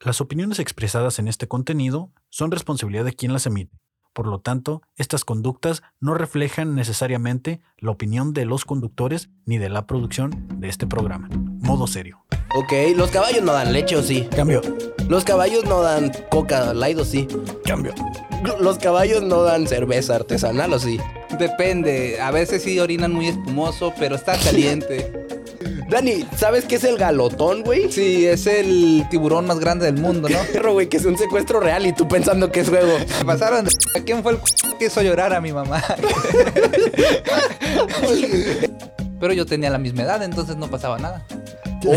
Las opiniones expresadas en este contenido son responsabilidad de quien las emite. Por lo tanto, estas conductas no reflejan necesariamente la opinión de los conductores ni de la producción de este programa. Modo serio. Ok, los caballos no dan leche o sí. Cambio. Los caballos no dan coca light o sí. Cambio. Los caballos no dan cerveza artesanal o sí. Depende, a veces sí orinan muy espumoso, pero está caliente. Dani, ¿sabes qué es el galotón, güey? Sí, es el tiburón más grande del mundo, ¿no? Perro, güey, que es un secuestro real y tú pensando que es juego. Me pasaron de... ¿A quién fue el que hizo llorar a mi mamá? Pero yo tenía la misma edad, entonces no pasaba nada. No,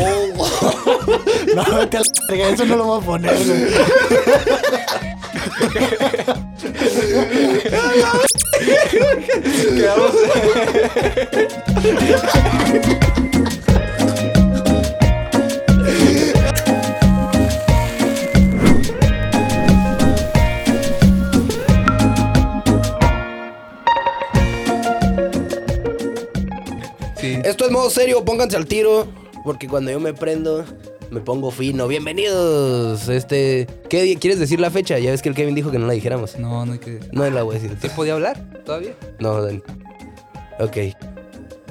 vete a la eso no lo voy a poner, güey. Es modo serio, pónganse al tiro. Porque cuando yo me prendo, me pongo fino. Bienvenidos. Este. ¿Qué quieres decir la fecha? Ya ves que el Kevin dijo que no la dijéramos. No, no hay que... No la voy a decir. ¿Sí podía hablar todavía? No, Dani. Ok.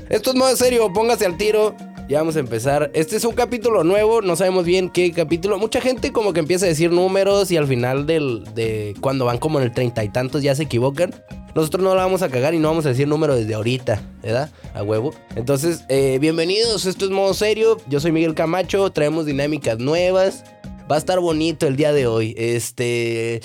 Esto es modo serio, póngase al tiro. Ya vamos a empezar. Este es un capítulo nuevo, no sabemos bien qué capítulo. Mucha gente como que empieza a decir números y al final del, de cuando van como en el treinta y tantos ya se equivocan. Nosotros no la vamos a cagar y no vamos a decir número desde ahorita, ¿verdad? A huevo. Entonces, eh, bienvenidos, esto es modo serio. Yo soy Miguel Camacho, traemos dinámicas nuevas. Va a estar bonito el día de hoy. Este...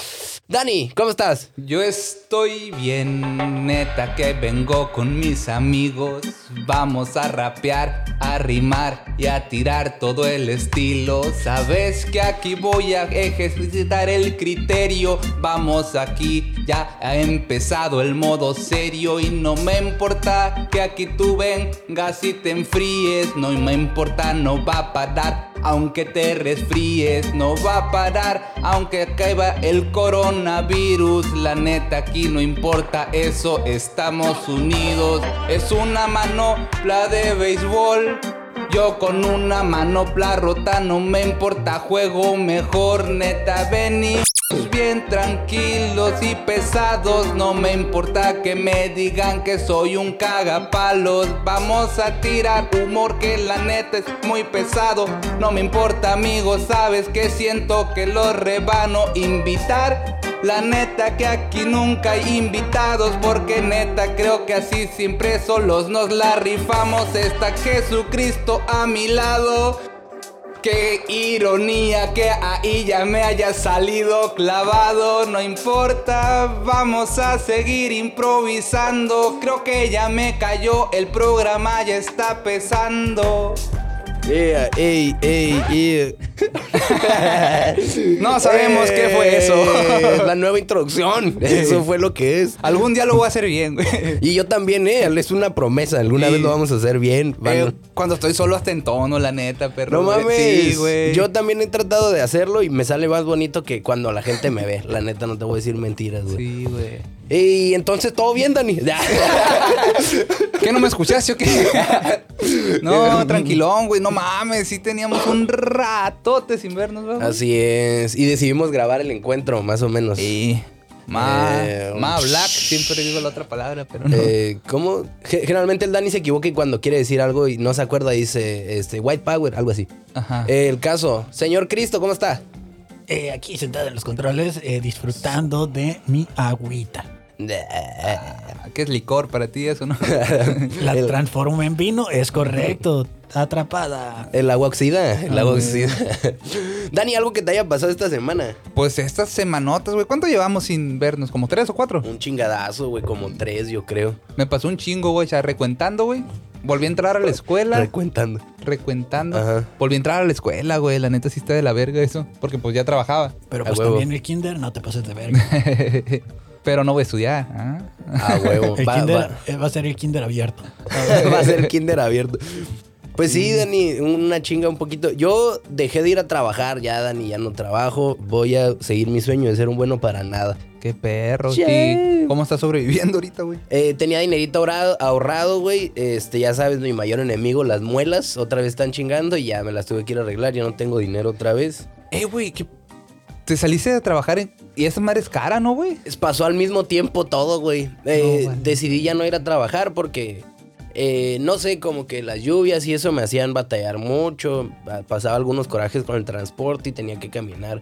Dani, ¿cómo estás? Yo estoy bien, neta, que vengo con mis amigos. Vamos a rapear, a rimar y a tirar todo el estilo. Sabes que aquí voy a ejercitar el criterio. Vamos aquí, ya ha empezado el modo serio. Y no me importa que aquí tú vengas y te enfríes. No me importa, no va a parar. Aunque te resfríes, no va a parar. Aunque caiga el coronavirus, la neta aquí no importa eso. Estamos unidos. Es una manopla de béisbol. Yo con una manopla rota no me importa, juego mejor, neta, vení. Bien tranquilos y pesados, no me importa que me digan que soy un cagapalos. Vamos a tirar humor que la neta es muy pesado. No me importa, amigos, sabes que siento que lo rebano. Invitar, la neta que aquí nunca hay invitados, porque neta creo que así siempre solos nos la rifamos. Está Jesucristo a mi lado. Qué ironía que ahí ya me haya salido clavado, no importa, vamos a seguir improvisando. Creo que ya me cayó, el programa ya está pesando. No sabemos qué fue eso. Eh, La nueva introducción. Eso fue lo que es. Algún día lo voy a hacer bien, güey. Y yo también, eh. Es una promesa. Alguna Sí. vez lo vamos a hacer bien. Eh, cuando estoy solo hasta en tono, la neta, perro. no mames. Sí, güey. Yo también he tratado de hacerlo y me sale más bonito que cuando la gente me ve. La neta, no te voy a decir mentiras, güey. Sí, güey. Y entonces, ¿todo bien, Dani? ¿Qué no me escuchaste o qué? no, tranquilón, güey. No mames, sí teníamos un ratote sin vernos, güey. Así es. Y decidimos grabar el encuentro, más o menos. Sí. Ma, Eh, ma black, siempre digo la otra palabra, pero no. Eh, ¿Cómo? Ge- Generalmente el Dani se equivoca y cuando quiere decir algo y no se acuerda dice este, White Power, algo así. Ajá. El caso, señor Cristo, ¿cómo está? Eh, aquí sentado en los controles, eh, disfrutando de mi agüita. Ah, ¿Qué es licor para ti eso, no? La El- transformo en vino, es correcto. Atrapada. El agua oxida, el Ah, agua güey. oxida. Dani, algo que te haya pasado esta semana. pues estas semanotas, güey. ¿Cuánto llevamos sin vernos? ¿Como tres o cuatro? Un chingadazo, güey, como tres, yo creo. Me pasó un chingo, güey. O sea, recuentando, güey. Volví a entrar a la escuela. Recuentando. recuentando. Ajá. Volví a entrar a la escuela, güey. La neta sí está de la verga eso. Porque pues ya trabajaba. Pero pues también el kinder, no te pases de verga. Pero no voy a estudiar. ¿ah? A huevo. El va, kinder va. eh, va a ser el kinder abierto. va a ser kinder abierto. Pues sí, Dani, una chinga un poquito. Yo dejé de ir a trabajar ya, Dani, ya no trabajo. Voy a seguir mi sueño de ser un bueno para nada. Qué perro. ¿Cómo estás sobreviviendo ahorita, güey? Eh, tenía dinerito ahorrado, ahorrado, güey. Este, ya sabes, mi mayor enemigo, las muelas, otra vez están chingando y ya me las tuve que ir a arreglar. Ya no tengo dinero otra vez. Eh, güey, que te saliste a trabajar en... y esa madre es cara, ¿no, güey? Pasó al mismo tiempo todo, güey. Eh, No. Decidí ya no ir a trabajar porque, eh, no sé, como que las lluvias y eso me hacían batallar mucho. Pa- Pasaba algunos corajes con el transporte y tenía que caminar.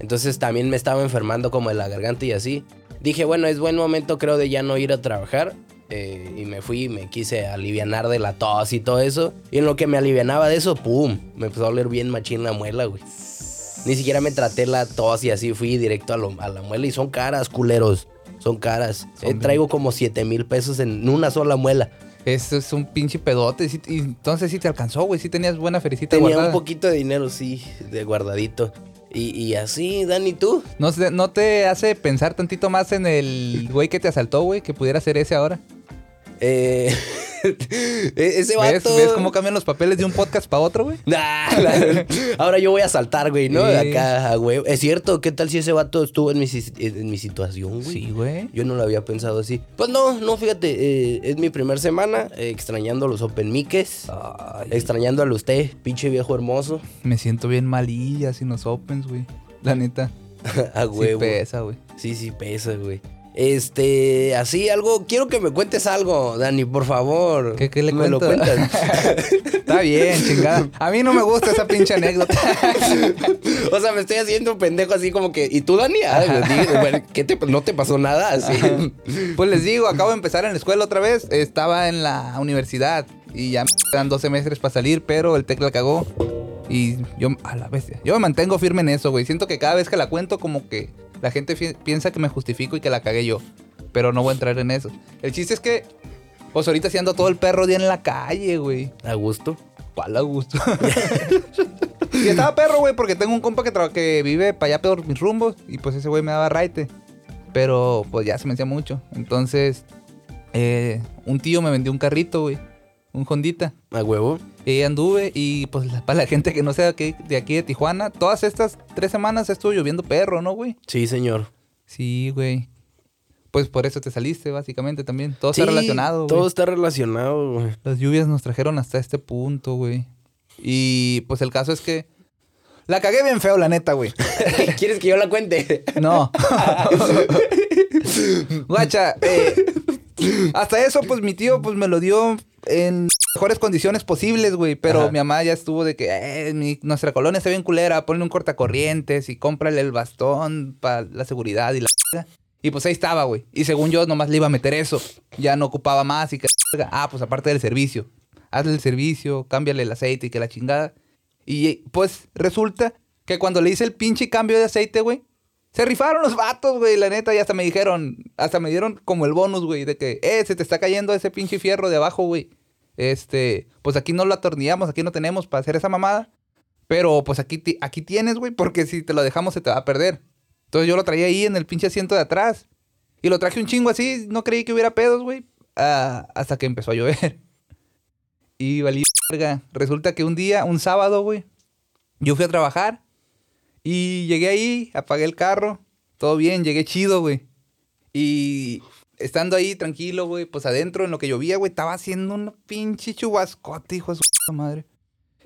Entonces también me estaba enfermando como de la garganta y así. Dije, bueno, es buen momento creo de ya no ir a trabajar. eh, y me fui y me quise alivianar de la tos y todo eso. Y en lo que me alivianaba de eso, ¡pum! Me empezó a oler bien machín la muela, güey. Ni siquiera me traté la tos y así fui directo a, lo- a la muela. Y son caras, culeros. Son caras. Son Eh, traigo como 7 mil pesos en una sola muela. Eso es un pinche pedote. sí- entonces sí te alcanzó, güey. Sí tenías buena fericita Tenía guardada. un poquito de dinero, sí, de guardadito. Y, y así, Dani, ¿tú? ¿No, ¿No te hace pensar tantito más en el güey que te asaltó, güey? Que pudiera ser ese ahora. Eh, e- ese ¿Ves, vato... ¿Ves cómo cambian los papeles de un podcast para otro, güey? Nah, la- ahora yo voy a saltar, güey, ¿no? Sí. Acá, a huevo. Es cierto, ¿qué tal si ese vato estuvo en mi, si- en mi situación, güey? Sí, güey. Yo no lo había pensado así. Pues no, no, fíjate, eh, es mi primer semana eh, extrañando a los Open Miques, Ay, extrañándolo a usted, pinche viejo hermoso. me siento bien malilla sin los opens, güey. La neta. a Sí huevo. pesa, güey. Sí, sí, pesa, güey. Este, así algo, quiero que me cuentes algo, Dani, por favor. ¿Qué- qué le ¿Me lo cuentas? Está bien, chingada. A mí no me gusta esa pinche anécdota. o sea, me estoy haciendo un pendejo así como que, ¿y tú, Dani? Ah, ¿Qué te, no te pasó nada? Así. Pues les digo, acabo de empezar en la escuela otra vez. Estaba en la universidad y ya me quedan dos semestres para salir, pero el TEC la cagó. Y yo, a la bestia. Yo me mantengo firme en eso, güey. Siento que cada vez que la cuento, como que la gente piensa que me justifico y que la cagué yo. Pero no voy a entrar en eso. El chiste es que, pues ahorita sí ando todo el perro día en la calle, güey. A gusto. ¿Cuál a gusto? y estaba perro, güey, porque tengo un compa que, que vive para allá por mis rumbos. Y pues ese güey me daba raite. Pero pues ya se me hacía mucho. Entonces, eh, un tío me vendió un carrito, güey. Un Hondita. A huevo. Y anduve y pues para la gente que no sea de aquí, de Tijuana, todas estas tres semanas estuvo lloviendo perro, ¿no, güey? Sí, señor. Sí, güey. Pues por eso te saliste, básicamente, también. Todo Sí, está relacionado, güey. Todo está relacionado, güey. Las lluvias nos trajeron hasta este punto, güey. Y pues el caso es que la cagué bien feo, la neta, güey. ¿Quieres que yo la cuente? No. Guacha, eh, hasta eso, pues mi tío pues me lo dio en mejores condiciones posibles, güey. Pero Ajá. mi mamá ya estuvo de que eh, mi- nuestra colonia está bien culera, ponle un cortacorrientes y cómprale el bastón para la seguridad y la. Y pues ahí estaba, güey. Y según yo, nomás le iba a meter eso. Ya no ocupaba más y que. Ah, pues aparte del servicio. Hazle el servicio, cámbiale el aceite y que la chingada. Y pues resulta que cuando le hice el pinche cambio de aceite, güey, se rifaron los vatos, güey, la neta, y hasta me dijeron, hasta me dieron como el bonus, güey, de que, eh, se te está cayendo ese pinche fierro de abajo, güey. Este, pues aquí no lo atornillamos, aquí no tenemos para hacer esa mamada. Pero pues aquí, aquí tienes, güey, porque si te lo dejamos se te va a perder. Entonces yo lo traía ahí en el pinche asiento de atrás. Y lo traje un chingo así, no creí que hubiera pedos, güey. hasta que empezó a llover. Y valí verga. Resulta que un día, un sábado, güey, yo fui a trabajar. Y llegué ahí, apagué el carro. Todo bien, llegué chido, güey. Y estando ahí tranquilo, güey, pues adentro en lo que llovía, güey, estaba haciendo un pinche chubascote, hijo de su madre.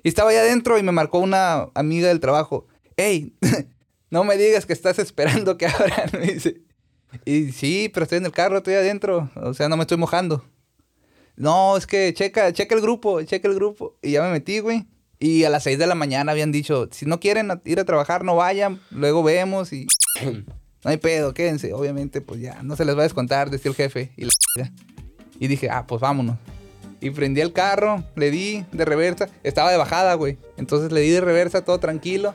Y estaba ahí adentro y me marcó una amiga del trabajo. Ey, no me digas que estás esperando que abran, me dice. Y sí, pero estoy en el carro, estoy adentro. O sea, no me estoy mojando. No, es que checa, checa el grupo, checa el grupo. Y ya me metí, güey. Y a las 6 de la mañana habían dicho, si no quieren ir a trabajar, no vayan, luego vemos y no hay pedo, quédense. Obviamente, pues ya, no se les va a descontar, decía el jefe. Y, la y dije, ah, pues vámonos. Y prendí el carro, le di de reversa. Estaba de bajada, güey. Entonces le di de reversa, todo tranquilo.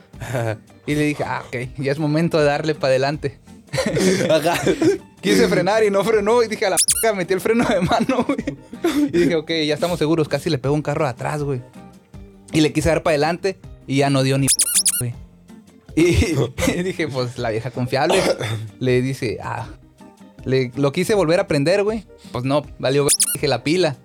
Y le dije, ah, ok, ya es momento de darle para adelante. Ajá. Quise frenar y no frenó. Y dije, a la p metí el freno de mano, güey. Y dije, ok, ya estamos seguros. Casi le pego un carro atrás, güey. Y le quise dar para adelante y ya no dio ni güey. Y, y dije, pues la vieja confiable. Le dice, ah. Le, lo quise volver a prender, güey. Pues no, valió, ver, dije, la pila.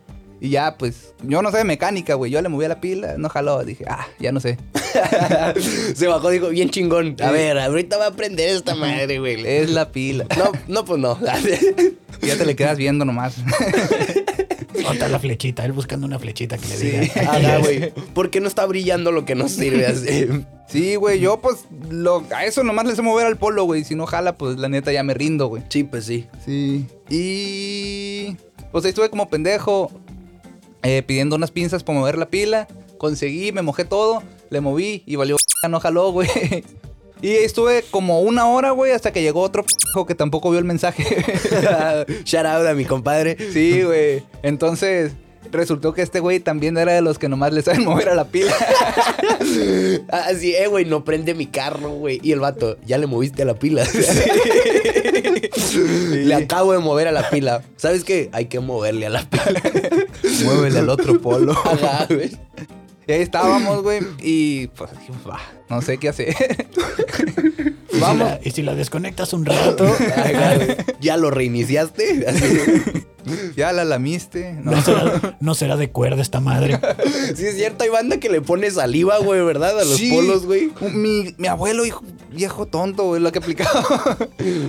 Y ya, pues, yo no sé de mecánica, güey. Yo le moví a la pila, no jaló. Dije, ah, ya no sé. Se bajó, dijo, bien chingón. A Sí. ver, ahorita va a aprender esta madre, güey. Es la pila. No, no, pues no. Ya te le quedas viendo nomás. Otra la flechita, él buscando una flechita que le Sí. diga. Ajá, güey. ¿Por qué no está brillando lo que nos sirve así? Sí, güey, yo pues lo, a eso nomás le sé mover al polo, güey. Si no jala, pues la neta ya me rindo, güey. Sí, pues sí. Sí. Y. Pues ahí estuve como pendejo eh, pidiendo unas pinzas para mover la pila. Conseguí, me mojé todo, le moví y valió. No jaló, güey. Y estuve como una hora, güey, hasta que llegó otro que tampoco vio el mensaje. Shout out a mi compadre. sí, güey. Entonces. Resultó que este güey también era de los que nomás le saben mover a la pila. Así, eh, güey, no prende mi carro, güey. Y el vato, ya le moviste a la pila. Le acabo de mover a la pila. ¿Sabes qué? Hay que moverle a la pila. Muévele al otro polo. Ajá, güey. Y ahí estábamos, güey. Y pues dijimos, va, no sé qué hacer. Y si Vamos. la- y si la desconectas un rato, güey. ¿Ya lo reiniciaste? Así. ya la lamiste. No. no será, no será de cuerda esta madre. Sí, es cierto, hay banda que le pone saliva, güey, ¿verdad? A los Sí. polos, güey. Mi, mi abuelo, hijo, viejo tonto, güey, la que aplicaba.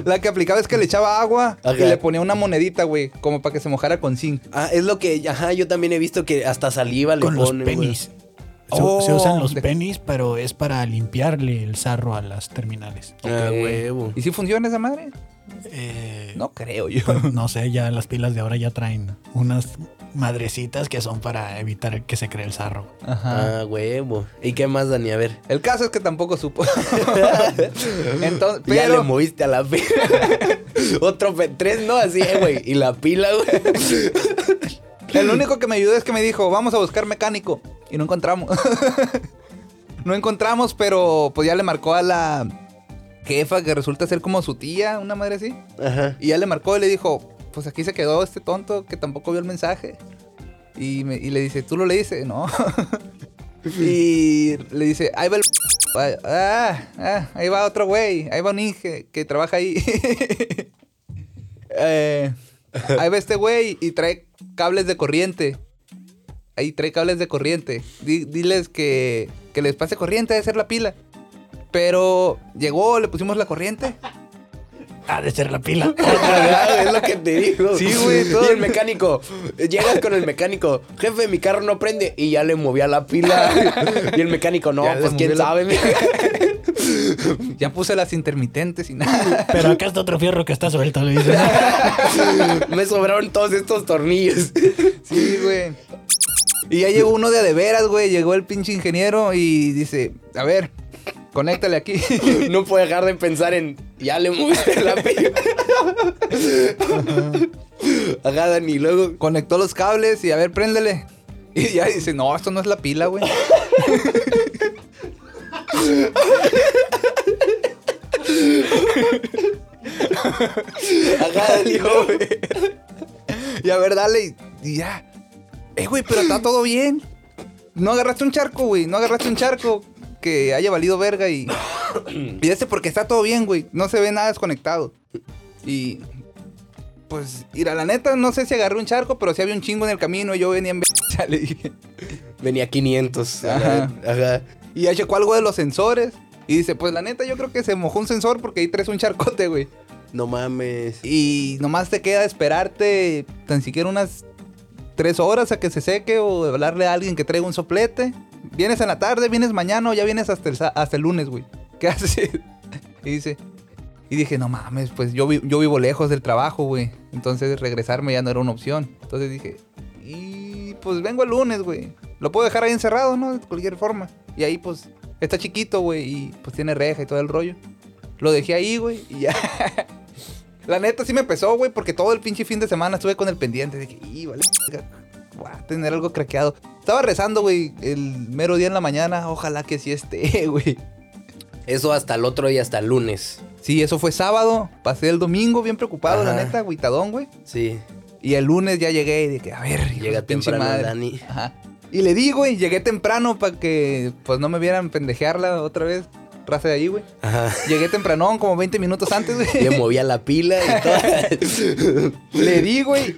la que aplicaba es que le echaba agua Ajá. y le ponía una monedita, güey, como para que se mojara con zinc. Ah, es lo que, ajá, yo también he visto que hasta saliva le Con los ponen, güey. penis. Se, Oh, se usan los de- penis, pero es para limpiarle el sarro a las terminales. Ah, huevo. ¿Y si funciona esa madre? Eh, No creo yo. no sé, ya las pilas de ahora ya traen unas madrecitas que son para evitar que se cree el sarro. Ajá. Ah, huevo. ¿Y qué más, Dani? A ver. El caso es que tampoco supo. Entonces, Ya le moviste a la pila. Otro pe- tres, ¿no? Así, eh, güey. Y la pila, güey. el único que me ayudó es que me dijo, vamos a buscar mecánico. Y no encontramos. no encontramos, pero pues ya le marcó a la jefa que resulta ser como su tía, una madre así. Ajá. Y ya le marcó y le dijo, pues aquí se quedó este tonto que tampoco vio el mensaje. Y, me- y le dice, ¿tú lo leíste? No. y le dice, ahí va el... Ah, ah, ahí va otro güey, ahí va un Inge que trabaja ahí. Eh, ahí va este güey y trae cables de corriente. Ahí trae cables de corriente. Di- diles que, que les pase corriente, debe ser la pila. Pero llegó, le pusimos la corriente. Ha de ser la pila. Es lo que te digo. Sí, güey, todo. Y el mecánico. Llegas con el mecánico. Jefe, mi carro no prende. Y ya le movía la pila. Y el mecánico, no, Ya pues quién la- sabe. Ya puse las intermitentes y nada. Pero acá está otro fierro que está suelto, le dicen. Me sobraron todos estos tornillos. Sí, güey. Y ya llegó uno de de veras, güey. Llegó el pinche ingeniero y dice, a ver, conéctale aquí. No puedo dejar de pensar en. Ya le moviste la. Ajá, Dani. Luego. Conectó los cables y a ver, préndele. Y ya dice, no, esto no es la pila, güey. Ajá, Dani. güey. Y a ver, dale. Y, y ya. Eh, güey, pero está todo bien. No agarraste un charco, güey. No agarraste un charco que haya valido verga y. Y este porque está todo bien, güey. No se ve nada desconectado. Y. Pues, mira, la neta, no sé si agarré un charco, pero sí había un chingo en el camino. y Yo venía en ya le dije. Venía 500. Ajá. Ajá. Y ya checó algo de los sensores. Y dice, pues la neta, yo creo que se mojó un sensor porque ahí traes un charcote, güey. No mames. Y nomás te queda esperarte tan siquiera unas tres horas a que se seque o hablarle a alguien que traiga un soplete. Vienes en la tarde, vienes mañana o ya vienes hasta el, hasta el lunes, güey. ¿Qué haces? Y dice... Y dije, no mames, pues yo, vi- yo vivo lejos del trabajo, güey. Entonces regresarme ya no era una opción. Entonces dije, y pues vengo el lunes, güey. Lo puedo dejar ahí encerrado, ¿no? De cualquier forma. Y ahí pues está chiquito, güey. Y pues tiene reja y todo el rollo. Lo dejé ahí, güey. Y ya. La neta sí me pesó, güey, porque todo el pinche fin de semana estuve con el pendiente. Dije, y vale, voy a tener algo craqueado. Estaba rezando, güey, el mero día en la mañana. Ojalá que sí esté, güey. Eso hasta el otro día, hasta el lunes. Sí, eso fue sábado. Pasé el domingo bien preocupado, la neta, agüitadón, güey. Sí. Y el lunes ya llegué y dije, a ver, hijo de Llega su pinche temprano madre. Dani. Ajá. Y le di, güey, llegué temprano para que pues no me vieran pendejearla otra vez. Raza de ahí, güey. Ajá. Llegué tempranón, como 20 minutos antes, güey. Le movía la pila y todo. Le di, güey.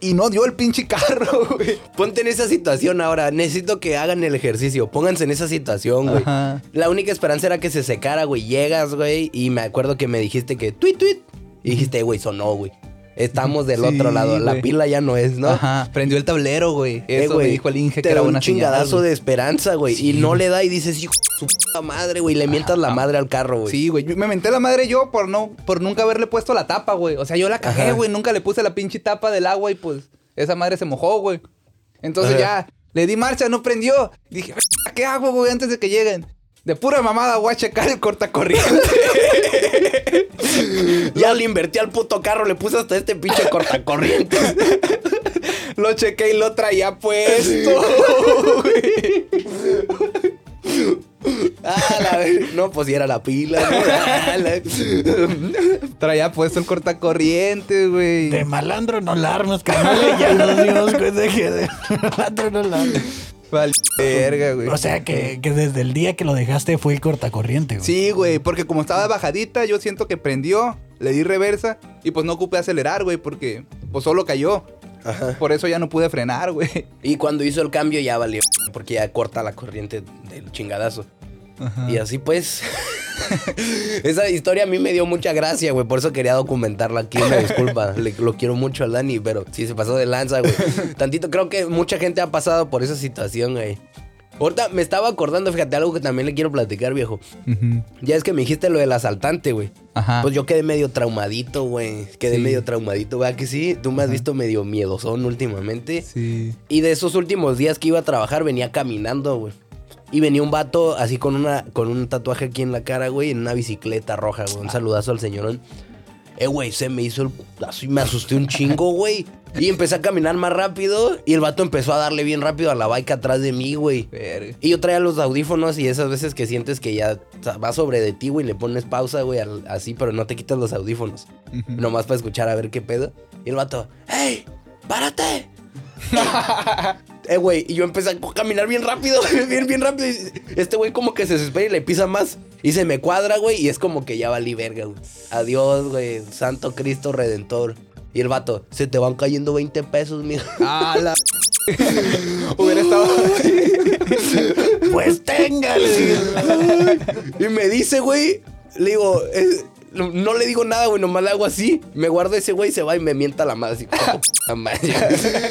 Y no dio el pinche carro, güey. Ponte en esa situación ahora. Necesito que hagan el ejercicio. Pónganse en esa situación, güey. Ajá. La única esperanza era que se secara, güey. Llegas, güey. Y me acuerdo que me dijiste que tweet, tweet. Y dijiste, güey, sonó, güey. Estamos del Sí, otro lado. La pila ya no es, ¿no? Ajá, prendió el tablero, güey. Eh, Eso güey, me dijo el Inge que era da un una chingadazo de esperanza, güey. Y no le da y dices, hijo su puta madre, güey. Le mientas la madre al carro, güey. Sí, güey. Me menté la madre yo por no, por nunca haberle puesto la tapa, güey. O sea, yo la cagué, Ajá. güey. Nunca le puse la pinche tapa del agua y pues esa madre se mojó, güey. Entonces Ajá. ya le di marcha, no prendió. Dije, "Verga, ¿qué hago, güey? Antes de que lleguen. De pura mamada voy a checar el cortacorriente. Ya le invertí al puto carro, le puse hasta este pinche cortacorriente. lo chequé y lo traía puesto. ah, la No, pues si era la pila. Ah, la- traía puesto el cortacorriente, güey. De malandro no la armas, carnal. Ya nos dimos cuenta que de malandro no la armas. Vale, verga, güey. O sea que, que desde el día que lo dejaste fue el cortacorriente, güey. Sí, güey, porque como estaba bajadita, yo siento que prendió, le di reversa y pues no ocupé acelerar, güey, porque pues solo cayó. Ajá. Por eso ya no pude frenar, güey. Y cuando hizo el cambio ya valió, porque ya corta la corriente del chingadazo. Y así pues. Esa historia a mí me dio mucha gracia, güey. Por eso quería documentarla aquí. Una disculpa. Le- lo quiero mucho al Dani, pero sí se pasó de lanza, güey. Tantito, creo que mucha gente ha pasado por esa situación, güey. Ahorita me estaba acordando, fíjate, algo que también le quiero platicar, viejo. Ya es que me dijiste lo del asaltante, güey. Ajá. Pues yo quedé medio traumadito, güey. Quedé Sí. medio traumadito, ¿verdad que sí? Tú me has visto medio miedosón últimamente. Sí. Y de esos últimos días que iba a trabajar, venía caminando, güey. Y venía un vato así con una con un tatuaje aquí en la cara, güey, en una bicicleta roja, güey. Un saludazo al señorón. Eh, güey, se me hizo el putazo y me asusté un chingo, güey. Y empecé a caminar más rápido y el vato empezó a darle bien rápido a la bike atrás de mí, güey. Y yo traía los audífonos y esas veces que sientes que ya va sobre de ti, güey, le pones pausa, güey, así, pero no te quitas los audífonos. Nomás para escuchar a ver qué pedo. Y el vato, ¡Hey! ¡Párate! eh, güey, y yo empecé a caminar bien rápido, bien, bien rápido. y Este güey como que se desespera y le pisa más. Y se me cuadra, güey, y es como que ya valí verga, güey. Adiós, güey, Santo Cristo Redentor. Y el vato, se te van cayendo 20 pesos, mijo. Ah, la... Hubiera estado... Pues téngale. Y me dice, güey, le digo, eh, no le digo nada, güey, nomás le hago así. Me guardo ese güey, se va y me mienta la madre. Así, "Oh, puta madre".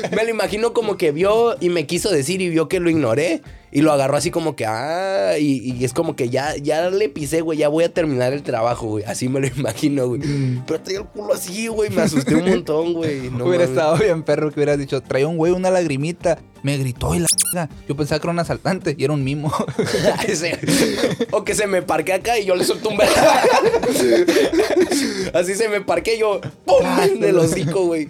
me lo imagino como que vio y me quiso decir y vio que lo ignoré. Y lo agarró así como que, ah, y, y es como que ya, ya le pisé, güey, ya voy a terminar el trabajo, güey. Así me lo imagino, güey. Pero traía el culo así, güey, me asusté un montón, güey. No hubiera mames. estado bien perro que hubieras dicho, traía un güey una lagrimita. Me gritó y la... Yo pensaba que era un asaltante y era un mimo. O que se me parqué acá y yo le suelto un. Así se me parqué y yo, ¡pum! Del hocico, güey.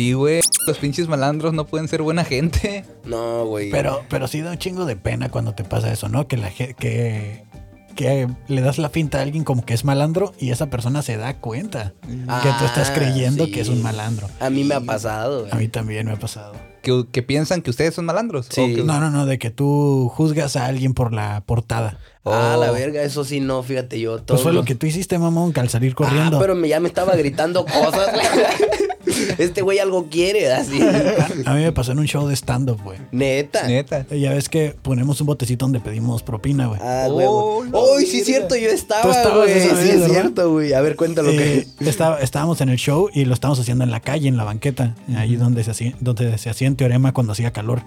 Y, güey, los pinches malandros no pueden ser buena gente. No, güey. Pero, pero sí da un chingo de pena cuando te pasa eso, ¿no? Que la que, que le das la finta a alguien como que es malandro y esa persona se da cuenta que tú estás Ah, creyendo sí. que es un malandro. A mí me ha pasado, A mí también me ha pasado. Que, que piensan que ustedes son malandros. Sí. Que- No, no, no, de que tú juzgas a alguien por la portada. Ah, Oh. la verga, eso sí, no, fíjate yo. Todo Pues fue lo que tú hiciste, mamón, que al salir corriendo. Ah, pero me, ya me estaba gritando cosas, güey. Este güey algo quiere, así. A mí me pasó en un show de stand-up, güey. Neta. Neta. Ya ves que ponemos un botecito donde pedimos propina, güey. Ah, güey. Oh, sí es cierto, yo Tú estaba, estabas güey. esa Sí vez, es cierto, güey. A ver, cuéntalo Eh, que. estaba- estábamos en el show y lo estábamos haciendo en la calle, en la banqueta, ahí donde se, hacía, donde se hacía en teorema cuando hacía calor.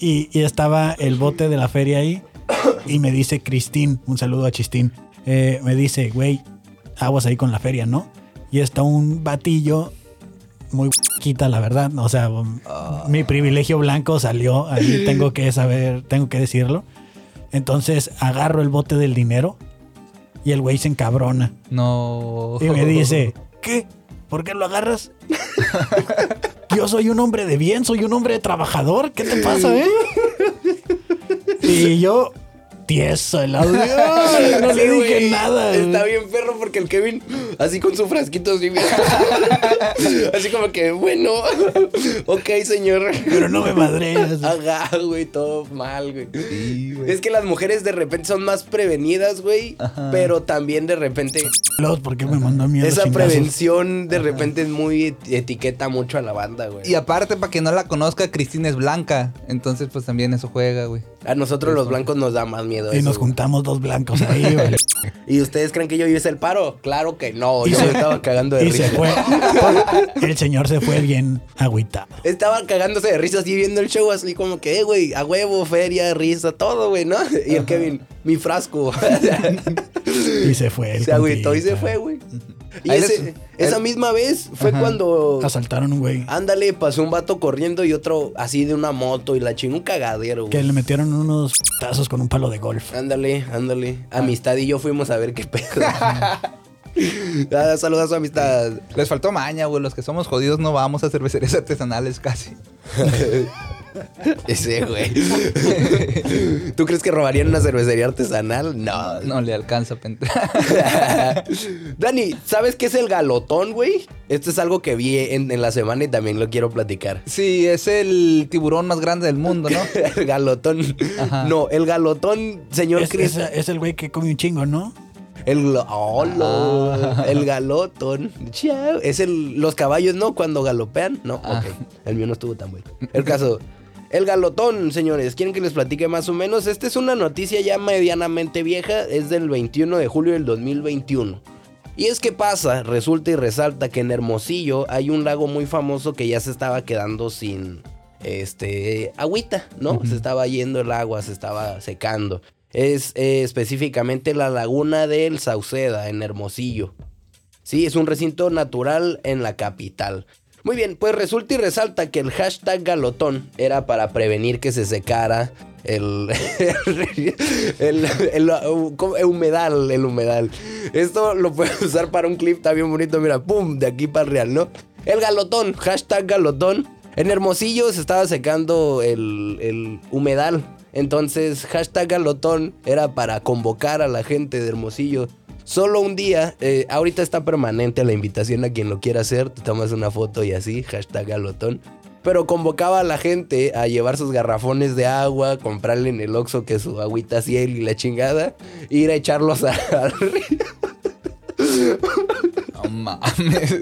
Y, y estaba el bote de la feria ahí y me dice Cristín, un saludo a Chistín, eh, me dice, güey, aguas ahí con la feria, ¿no? Y está un batillo muy quita, la verdad. O sea, mi privilegio blanco salió, ahí tengo que saber, tengo que decirlo. Entonces agarro el bote del dinero y el güey se encabrona. No. Y me dice, ¿qué? ¿Por qué lo agarras? Yo soy un hombre de bien, soy un hombre trabajador. ¿Qué te pasa, eh? Y yo, tieso el audio. No Sí, le dije nada. Está bien perro porque el Kevin, así con su frasquito, así, así como que, bueno, ok, señor. Pero no me madreas. Ajá, güey, todo mal, güey. Sí. Es que las mujeres de repente son más prevenidas, güey. Pero también de repente Los, ¿por qué me mandó a mí a los esa chingazos? prevención de repente es muy et- etiqueta mucho a la banda, güey. Y aparte, para que no la conozca, Cristina es blanca. Entonces, pues también eso juega, güey. A nosotros los blancos nos da más miedo. Y eso, nos güey. juntamos dos blancos ahí, güey. ¿Y ustedes creen que yo hice el paro? Claro que no. Y Yo me estaba cagando de Y risa. se fue. El señor se fue bien agüitado. Estaba cagándose de risa así viendo el show, así como que, eh, güey, a huevo, feria, risa, todo, güey, ¿no? Y el Kevin, mi frasco. Y se fue. el se agüitó y se fue, güey. Y Ahí ese- les- esa el- misma vez fue Ajá. cuando. Asaltaron un güey. Ándale, pasó un vato corriendo y otro así de una moto y la chingó un cagadero, Que güey. le metieron unos tazos con un palo de golf. Ándale, ándale. Amistad y yo fuimos a ver qué pedo. ah, saludos a su amistad. Les faltó maña, güey. Los que somos jodidos no vamos a cervecerías artesanales casi. Ese, güey. ¿Tú crees que robarían una cervecería artesanal? No. No le alcanza para entrar. Dani, ¿sabes qué es el galotón, güey? Esto es algo que vi en, en la semana y también lo quiero platicar. Sí, es el tiburón más grande del mundo, ¿no? el galotón. Ajá. No, el galotón, señor Es, Chris. es- es el güey que come un chingo, ¿no? El, oh, lo- Ah. el galotón. Chao. Es el, los caballos, ¿no? Cuando galopean. No, Ah. ok. El mío no estuvo tan bueno. El caso. El galotón, señores. ¿Quieren que les platique más o menos? Esta es una noticia ya medianamente vieja. Es del 21 de julio del 2021. Y es que pasa, resulta y resalta que en Hermosillo hay un lago muy famoso que ya se estaba quedando sin este agüita, ¿no? Se estaba yendo el agua, se estaba secando. Es eh, específicamente la laguna del Sauceda en Hermosillo. Sí, es un recinto natural en la capital. Muy bien, pues resulta y resalta que el hashtag galotón era para prevenir que se secara el, el, el- humedal, el humedal. Esto lo puedes usar para un clip, bien bonito, mira, pum, de aquí para el real, ¿no? El galotón, hashtag galotón. En Hermosillo se estaba secando el, el humedal. Entonces, hashtag galotón era para convocar a la gente de Hermosillo Solo un día, eh, ahorita está permanente la invitación a quien lo quiera hacer, te tomas una foto y así, hashtag galotón. Pero convocaba a la gente a llevar sus garrafones de agua, comprarle en el Oxxo que su agüita ciel y la chingada, e ir a echarlos al río. Mames.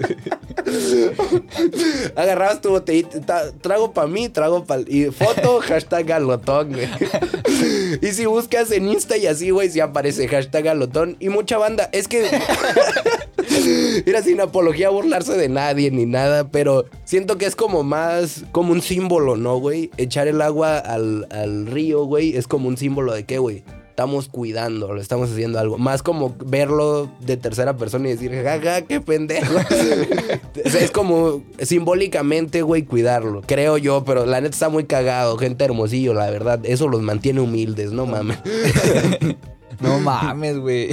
Agarrabas tu botellita, ta- trago para mí, trago para... Y foto, hashtag galotón, güey. Y si buscas en Insta y así, güey, sí aparece hashtag galotón. Y mucha banda, es que... Mira, sin apología a burlarse de nadie ni nada, pero siento que es como más, como un símbolo, ¿no, güey? Echar el agua al, al río, güey, es como un símbolo de qué, güey. Estamos cuidando, lo estamos haciendo algo. Más como verlo de tercera persona y decir, jaja, qué pendejo. O sea, es como simbólicamente, güey, cuidarlo. Creo yo, pero la neta está muy cagado. Gente hermosillo, la verdad. Eso los mantiene humildes, no mames. No mames, güey.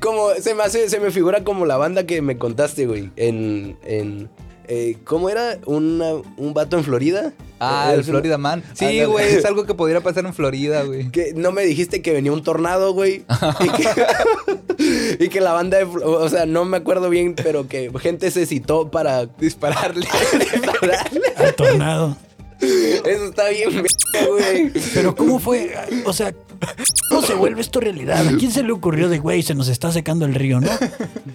Como se me hace, se me figura como la banda que me contaste, güey. En. en eh, ¿Cómo era? Una- un vato en Florida. Ah, Eh, el Florida Man. Sí, güey, es algo que podría pasar en Florida, güey. Que no me dijiste que venía un tornado, güey. y, que, y que la banda de. O sea, no me acuerdo bien, pero que gente se citó para Dispararle. dispararle. Al tornado. Eso está bien, güey. Pero ¿cómo fue? O sea, ¿cómo se vuelve esto realidad? ¿A quién se le ocurrió de, güey, se nos está secando el río, no?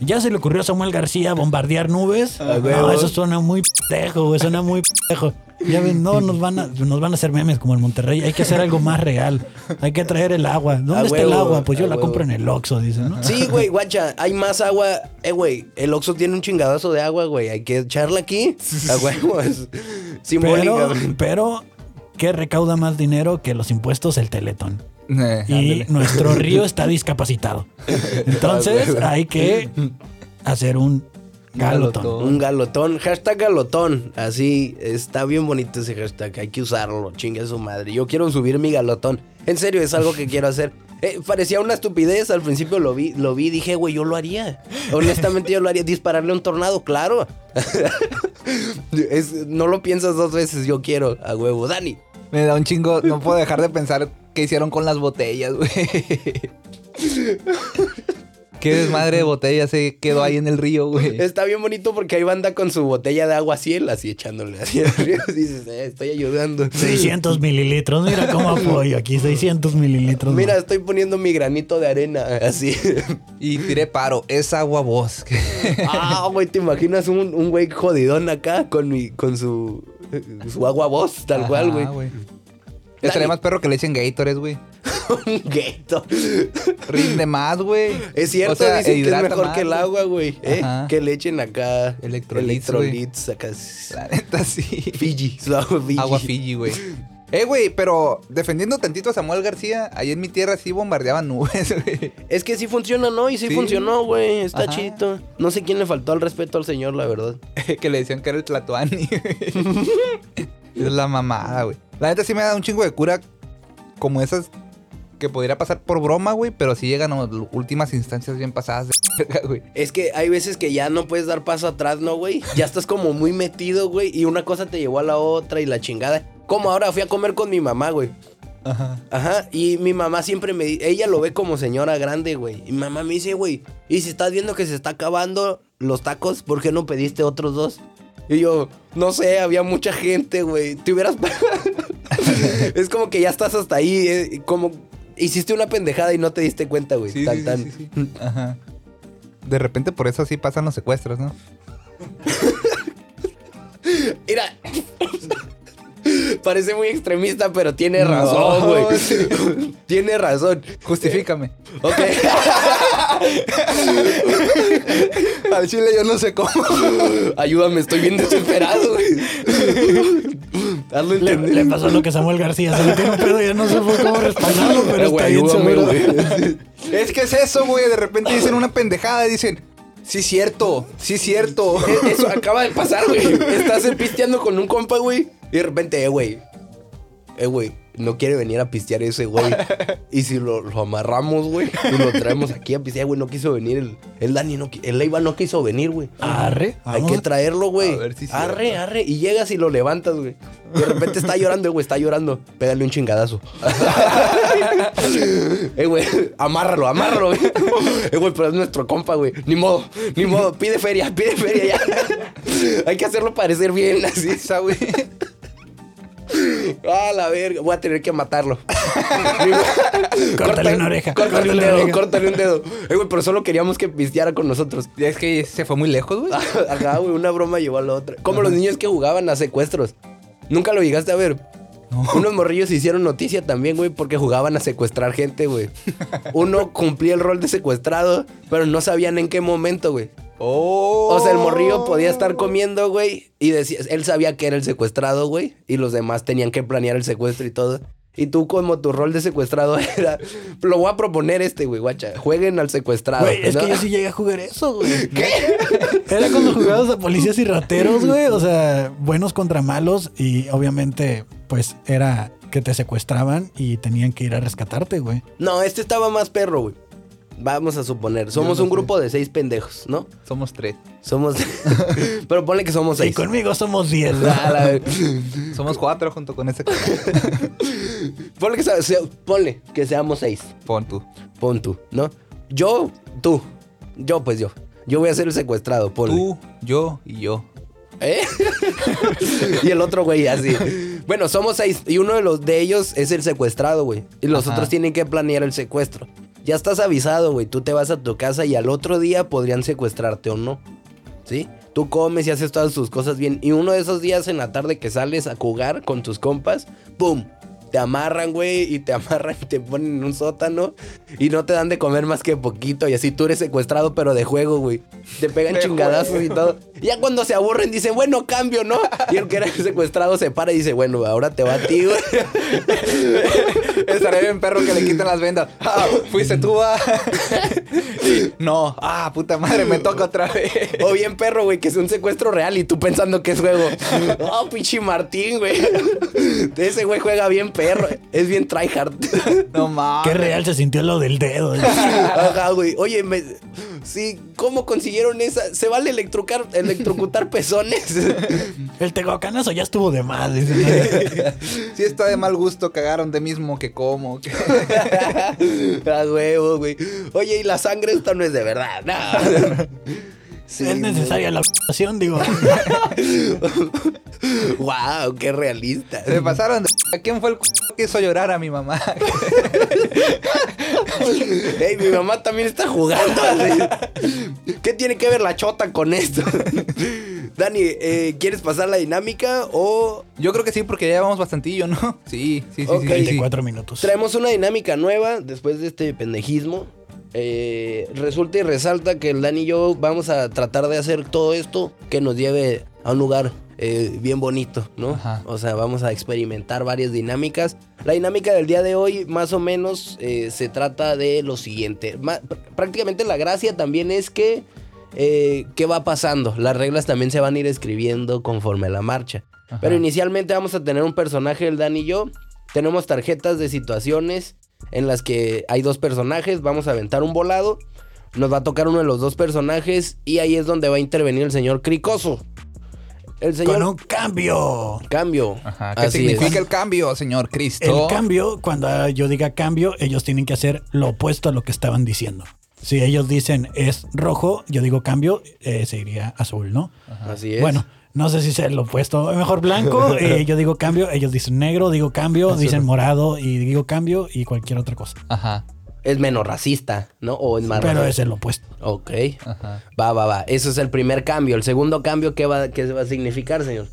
Ya se le ocurrió a Samuel García bombardear nubes. A No, eso suena muy pendejo, güey, suena muy pendejo. Ya ven, no, nos van, a, nos van a hacer memes como en Monterrey. Hay que hacer algo más real. Hay que traer el agua. ¿Dónde A está el agua? Pues yo la huevo. compro en el Oxxo, dice, ¿no? Sí, güey, guacha, hay más agua. Eh, güey, el Oxxo tiene un chingadazo de agua, güey. Hay que echarla aquí. A huevo, es pero, ¿qué recauda más dinero que los impuestos? El Teletón. Eh, Y ándale. nuestro río está discapacitado. Entonces hay que hacer un galotón. Galotón. Un galotón, hashtag galotón. Así, está bien bonito ese hashtag. Hay que usarlo, chingue su madre. Yo quiero subir mi galotón. En serio, es algo que quiero hacer. Eh, parecía una estupidez, al principio lo vi, lo vi dije, güey, yo lo haría. Honestamente yo lo haría, dispararle a un tornado, claro. Es- no lo piensas dos veces, yo quiero, a huevo. Dani, Me da un chingo. No puedo dejar de pensar qué hicieron con las botellas, güey. Qué desmadre de botellas se quedó ahí en el río, güey. está bien bonito porque ahí banda con su botella de agua ciel, así echándole así. Dices, "Eh, estoy ayudando. 600 mililitros, mira cómo apoyo aquí, 600 mililitros. Mira, estoy poniendo mi granito de arena, así. Y tiré paro. Es agua bosque. Ah, güey, ¿te imaginas un, un güey jodidón acá con, mi, con su, su agua voz, tal cual, güey? Estaría más perro que le echen Gatorade, güey. Un gato. Rinde más, güey. Es cierto, O sea, dicen que es mejor más, que el agua, güey. ¿eh? Que le echen acá Electrolits, electrolits acá. La neta, sí. Fiji. Fiji. Agua Fiji, güey. Eh, güey, pero defendiendo tantito a Samuel García, ahí en mi tierra sí bombardeaban nubes, güey. Es que sí funciona, ¿no? Y sí, Sí. funcionó, güey. Está Ajá. chidito. No sé quién le faltó al respeto al señor, la verdad. que le decían que era el Tlatoani. güey. es la mamada, güey. La neta sí me da un chingo de cura como esas que podría pasar por broma, güey, pero sí llegan a últimas instancias bien pasadas de güey. Es que hay veces que ya no puedes dar paso atrás, ¿no, güey? Ya estás como muy metido, güey. Y una cosa te llevó a la otra y la chingada. Como ahora fui a comer con mi mamá, güey. Ajá. Ajá, y mi mamá siempre me dice, ella lo ve como señora grande, güey. Y mi mamá me dice, güey, y si estás viendo que se está acabando los tacos, ¿por qué no pediste otros dos? Y yo, no sé, había mucha gente, güey. Te hubieras... es como que ya estás hasta ahí, eh, como hiciste una pendejada y no te diste cuenta, güey. Sí, tan, sí, sí, tan. sí, sí. Ajá. De repente por eso sí pasan los secuestros, ¿no? Mira. Parece muy extremista, pero tiene No, razón, güey. sí. tiene razón. Justifícame. Ok. Al chile yo no sé cómo. Ayúdame, estoy bien desesperado, güey. Hazlo Le, entender. le pasó lo que Samuel García. Se metió en un pedo y ya no supo cómo respaldarlo, pero Eh, está güey, bien seguro. Es que es eso, güey. De repente dicen una pendejada y dicen, sí, cierto, sí, cierto. Eso acaba de pasar, güey. Estás pisteando con un compa, güey. Y de repente, eh, güey. Eh, güey. No quiere venir a pistear ese, güey. Y si lo, lo amarramos, güey. Y lo traemos aquí a pistear, güey. No quiso venir el, el Dani, no, el Leiva no quiso venir, güey. Arre. Hay vamos. que traerlo, güey. A ver si arre, cierto. arre. Y llegas y lo levantas, güey. De repente está llorando, güey. Está llorando. Pégale un chingadazo. eh, güey. Amárralo, amárralo, güey. Eh, güey, pero es nuestro compa, güey. Ni modo, ni modo. Pide feria, pide feria ya. Hay que hacerlo parecer bien, así. Güey. Ah, la verga. Voy a tener que matarlo. Córtale una oreja, Córtale un dedo, córtale un dedo. Eh, güey, pero solo queríamos que pisteara con nosotros. Ya es que se fue muy lejos, güey. Ajá, güey, una broma llevó a la otra. Como los niños que jugaban a secuestros. Nunca lo llegaste a ver. Unos morrillos hicieron noticia también, güey, porque jugaban a secuestrar gente, güey. Uno cumplía el rol de secuestrado, pero no sabían en qué momento, güey. Oh. O sea, el morrillo podía estar comiendo, güey, y decía, él sabía que era el secuestrado, güey, y los demás tenían que planear el secuestro y todo. Y tú, como tu rol de secuestrado era. Lo voy a proponer este, güey, guacha. Jueguen al secuestrado. Güey, es ¿no? que yo sí llegué a jugar eso, güey. ¿Qué? Era cuando jugabas a policías y rateros, güey. O sea, buenos contra malos. Y obviamente, pues era que te secuestraban y tenían que ir a rescatarte, güey. No, este estaba más perro, güey. Vamos a suponer. Somos no un sé. grupo de seis pendejos, ¿no? Somos tres. Somos. Pero ponle que somos Y seis. conmigo somos 10. La ver- Somos cuatro junto con ese. ponle, que, sea- ponle que seamos seis. Pon tú. Pon tú, ¿no? Yo, tú. Yo, pues yo. Yo voy a ser el secuestrado, ponle. Tú, yo y yo. ¿Eh? y el otro güey así. Bueno, somos seis y uno de los de ellos es el secuestrado, güey. Y los Ajá. otros tienen que planear el secuestro. Ya estás avisado, güey. Tú te vas a tu casa y al otro día podrían secuestrarte o no. ¿Sí? Tú comes y haces todas tus cosas bien. Y uno de esos días en la tarde que sales a jugar con tus compas, ¡pum! Te amarran, güey, y te amarran y te ponen en un sótano y no te dan de comer más que poquito. Y así tú eres secuestrado, pero de juego, güey. Te pegan chingadazos y todo. Y ya cuando se aburren, dicen, bueno, cambio, ¿no? Y el que era secuestrado se para y dice, bueno, ahora te va a ti, güey. Estaría bien perro que le quiten las vendas. Ah, fuiste tú, ah. No. Ah, puta madre, me toca otra vez. O bien perro, güey, que es un secuestro real y tú pensando que es juego. Oh, pinche Martín, güey. Ese güey juega bien perro. Es bien tryhard. No mames. Qué real se sintió lo del dedo. Ajá, güey. Oye, me... sí, ¿cómo consiguieron esa? ¿Se vale electrocutar, electrocutar pezones? El tehuacanazo ya estuvo de dice. Sí está de mal gusto, cagaron de mismo que como. que- A huevo, güey. Oye, y la sangre esta no es de verdad. No. Sí, es necesaria la operación, digo. Wow, qué realista. Se pasaron de... ¿Quién fue el c- que hizo llorar a mi mamá? Ey, mi mamá también está jugando. ¿Qué tiene que ver la chota con esto? Dani, eh, ¿quieres pasar la dinámica o Yo creo que sí, porque ya llevamos bastantillo, ¿no? Sí, sí, sí, Ok. sí, sí, sí. 24 minutos. traemos una dinámica nueva después de este pendejismo? Eh, resulta y resalta que el Dani y yo vamos a tratar de hacer todo esto que nos lleve a un lugar eh, bien bonito, ¿no? Ajá. O sea, vamos a experimentar varias dinámicas. La dinámica del día de hoy, más o menos, eh, se trata de lo siguiente. Ma- pr- prácticamente la gracia también es que, eh, ¿qué va pasando? Las reglas también se van a ir escribiendo conforme la marcha. Ajá. Pero inicialmente vamos a tener un personaje, el Dan y yo. Tenemos tarjetas de situaciones en las que hay dos personajes. Vamos a aventar un volado. Nos va a tocar uno de los dos personajes. Y ahí es donde va a intervenir el señor Cricoso. El señor. Con un cambio. Cambio. Ajá. ¿Qué Así significa es. el cambio, señor Cristo? El cambio, cuando yo diga cambio, ellos tienen que hacer lo opuesto a lo que estaban diciendo. Si ellos dicen es rojo, yo digo cambio, eh, se iría azul, ¿no? Así es. Bueno, no sé si sea lo opuesto. Mejor blanco, eh, yo digo cambio, ellos dicen negro, digo cambio, dicen morado y digo cambio y cualquier otra cosa. Ajá. Es menos racista, ¿no? O es más Pero racista. es el opuesto. Ok. Ajá. Va, va, va. Eso es el primer cambio. El segundo cambio, ¿qué va, qué va a significar, señor?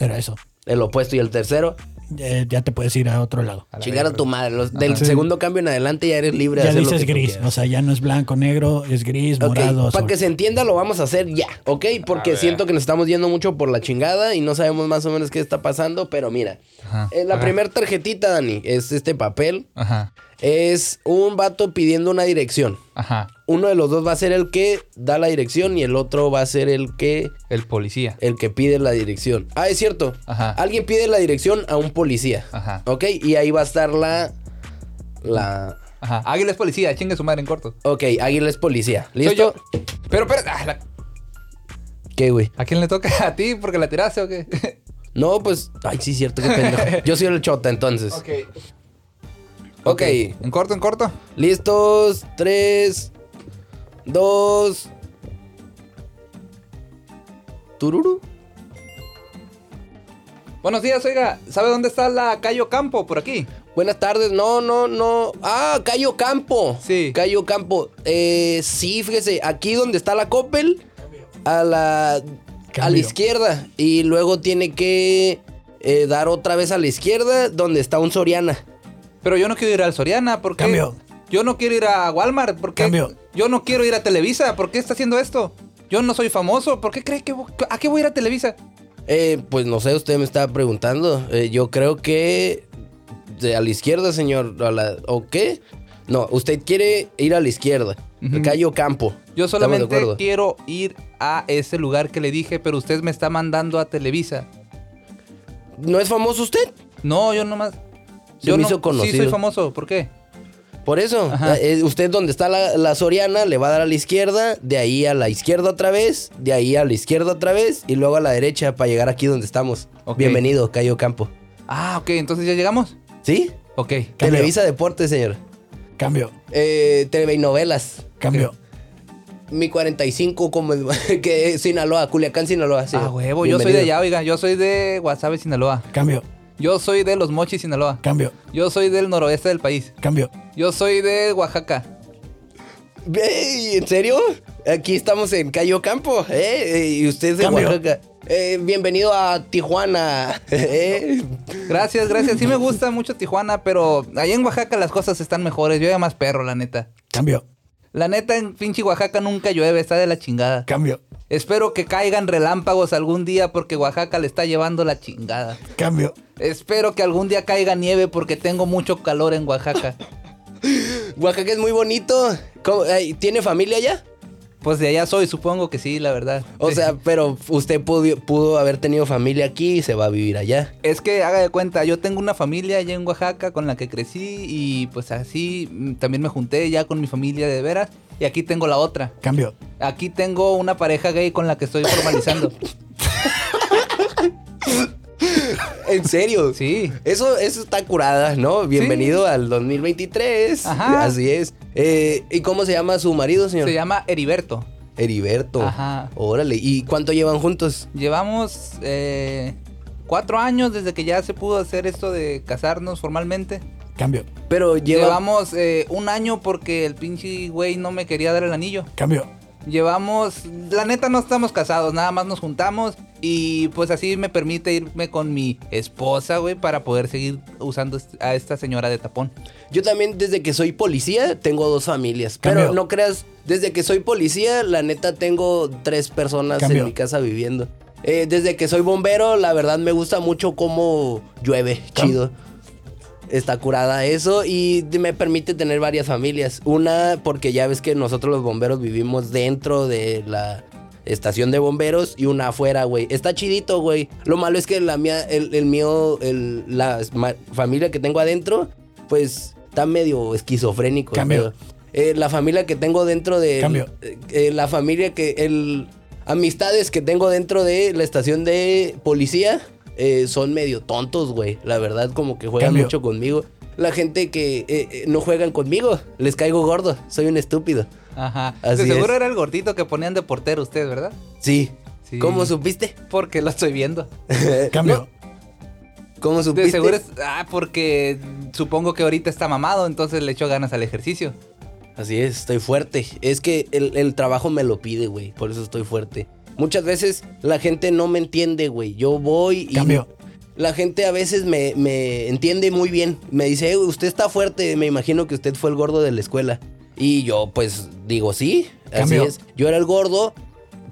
Era eso. El opuesto y el tercero. Eh, ya te puedes ir a otro lado. A la Chingar a tu madre. Los- del Sí. segundo cambio en adelante ya eres libre de Ya hacer lo dices que gris, o sea, ya no es blanco, negro, es gris, morado. para que se entienda lo vamos a hacer ya, ¿ok? Porque siento que nos estamos yendo mucho por la chingada y no sabemos más o menos qué está pasando, pero mira, Ajá. eh, la primera tarjetita, Dani, es este papel, Ajá. Es un vato pidiendo una dirección. Ajá. Uno de los dos va a ser el que da la dirección y el otro va a ser el que El policía. el que pide la dirección. Ah, es cierto. Ajá. Alguien pide la dirección a un policía. Ajá. ¿Ok? Y ahí va a estar la la Ajá. Águila es policía, chingue su madre en corto. Ok, Águila es policía. Soy ¿Listo? yo. Pero, pero, ah, la- ¿Qué, güey? ¿a quién le toca? ¿A ti? ¿Porque la tiraste o qué? No, pues. Ay, sí, cierto, qué pendejo. Yo soy el chota, entonces. Ok. Ok. ¿En corto, en corto? Listos. Tres. Dos. Tururu. Buenos días, oiga. ¿Sabe dónde está la Cayo Campo? Por aquí. Buenas tardes. No, no, no. Ah, Cayo Campo. Sí. Cayo Campo. Eh, sí, fíjese. Aquí donde está la Coppel. A la. A la izquierda. Y luego tiene que. eh, dar otra vez a la izquierda. Donde está un Soriana. Pero yo no quiero ir al Soriana, ¿por qué? Cambio. Yo no quiero ir a Walmart, ¿por qué? Cambio. Yo no quiero ir a Televisa, ¿por qué está haciendo esto? Yo no soy famoso, ¿por qué cree que a qué voy a ir a Televisa? Eh, pues no sé, usted me estaba preguntando. Eh, yo creo que de a la izquierda, señor. A la, ¿O qué? No, usted quiere ir a la izquierda. Ujú. Cayo Campo. Yo ¿Estamos de solamente quiero ir a ese lugar que le dije, pero usted me está mandando a Televisa. ¿No es famoso usted? No, yo nomás. Se yo me no- hizo conocido. Sí, soy famoso, ¿por qué? Por eso, Ajá. eh, usted donde está la, la Soriana le va a dar a la izquierda, de ahí a la izquierda otra vez, de ahí a la izquierda otra vez y luego a la derecha para llegar aquí donde estamos. Bienvenido, Cayo Campo. Ah, ok, entonces ya llegamos. ¿Sí? Ok. Televisa Deportes, señor. Cambio, Eh, Telenovelas. cambio. Mi 45 como que es Sinaloa, Culiacán, Sinaloa. sí. Ah, huevo, yo soy de allá, oiga. Yo soy de Guasave, Sinaloa. Cambio, Yo soy de Los Mochis, Sinaloa. cambio, Yo soy del noroeste del país. cambio. Yo soy de Oaxaca. Ey, ¿En serio? Aquí estamos en Cayo Campo, ¿eh? Y usted es de Cambio. Oaxaca. Eh, bienvenido a Tijuana. ¿eh? Gracias, gracias. Sí me gusta mucho Tijuana, pero allá en Oaxaca las cosas están mejores. Yo ya más perro, la neta. Cambio, La neta, en pinche Oaxaca nunca llueve, está de la chingada. cambio, Espero que caigan relámpagos algún día porque Oaxaca le está llevando la chingada. cambio. Espero que algún día caiga nieve porque tengo mucho calor en Oaxaca. Oaxaca es muy bonito. Ay, ¿Tiene familia allá? Pues de allá soy, supongo que sí, la verdad. O sea, pero usted pudo, pudo haber tenido familia aquí y se va a vivir allá. Es que haga de cuenta, yo tengo una familia allá en Oaxaca con la que crecí y pues así mm, también me junté ya con mi familia de veras y aquí tengo la otra. Cambio, Aquí tengo una pareja gay con la que estoy formalizando. ¿En serio? Sí. Eso, eso está curada, ¿no? Bienvenido al 2023. Ajá. Así es. Eh, ¿Y cómo se llama su marido, señor? Se llama Heriberto. Heriberto. Ajá. Órale. ¿Y cuánto llevan juntos? Llevamos eh, cuatro años desde que ya se pudo hacer esto de casarnos formalmente. cambio, Pero lleva... Llevamos eh, un año porque el pinche güey no me quería dar el anillo. cambio, Llevamos, la neta no estamos casados, nada más nos juntamos y pues así me permite irme con mi esposa, güey, para poder seguir usando a esta señora de tapón. Yo también desde que soy policía tengo dos familias. Pero no creas, desde que soy policía, la neta tengo tres personas Cambio. en mi casa viviendo. Eh, desde que soy bombero, la verdad me gusta mucho cómo llueve, Cam- chido. Está curada eso y me permite tener varias familias. Una, porque ya ves que nosotros los bomberos vivimos dentro de la estación de bomberos y una afuera, güey. Está chidito, güey. Lo malo es que la mía, el, el mío, el- la familia que tengo adentro, pues está medio esquizofrénico. Cambio. Eh, la familia que tengo dentro de... Cambio. eh, la familia que... El, amistades que tengo dentro de la estación de policía eh, son medio tontos, güey. La verdad, como que juegan Cambio. mucho conmigo. La gente que eh, eh, no juegan conmigo, les caigo gordo. Soy un estúpido. Ajá. Así de seguro es. era el gordito que ponían de portero usted, ¿verdad? Sí. Sí. ¿Cómo supiste? Porque lo estoy viendo. Cambio. ¿Cómo supiste? De seguro es, ah, porque supongo que ahorita está mamado, entonces le echó ganas al ejercicio. Así es, estoy fuerte. Es que el, el trabajo me lo pide, güey. Por eso estoy fuerte. Muchas veces la gente no me entiende, güey. Yo voy y... Cambio. La gente a veces me, me entiende muy bien. Me dice, "Eh, usted está fuerte. Me imagino que usted fue el gordo de la escuela. Y yo, pues, digo, sí. Así Cambio. es. Yo era el gordo,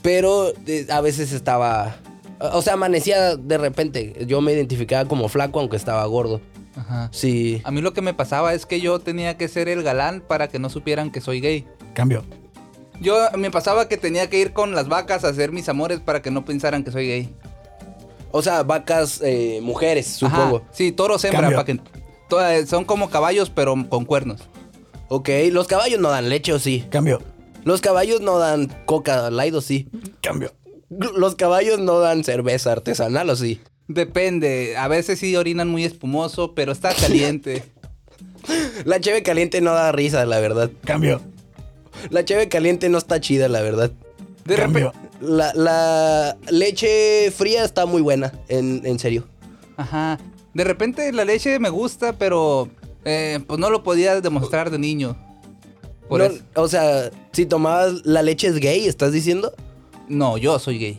pero eh, a veces estaba... O sea, amanecía de repente. Yo me identificaba como flaco, aunque estaba gordo. Ajá. Sí. A mí lo que me pasaba es que yo tenía que ser el galán para que no supieran que soy gay. Cambio. Yo me pasaba que tenía que ir con las vacas a hacer mis amores para que no pensaran que soy gay. O sea, vacas eh, mujeres, Ajá. supongo. Sí, toros hembra, para que to- eh, son como caballos pero con cuernos. Ok, los caballos no dan leche, ¿o sí? Cambio. Los caballos no dan coca light, ¿o sí? Cambio. Los caballos no dan cerveza artesanal, ¿o sí? Depende, a veces sí orinan muy espumoso, pero está caliente. La cheve caliente no da risa, la verdad. Cambio. La cheve caliente no está chida, la verdad. De Cambio. repente, La, la leche fría está muy buena, en, en serio. ajá. De repente la leche me gusta, pero eh, pues no lo podía demostrar de niño. Por No, eso. O sea, si tomabas la leche es gay, ¿estás diciendo? No, yo soy gay.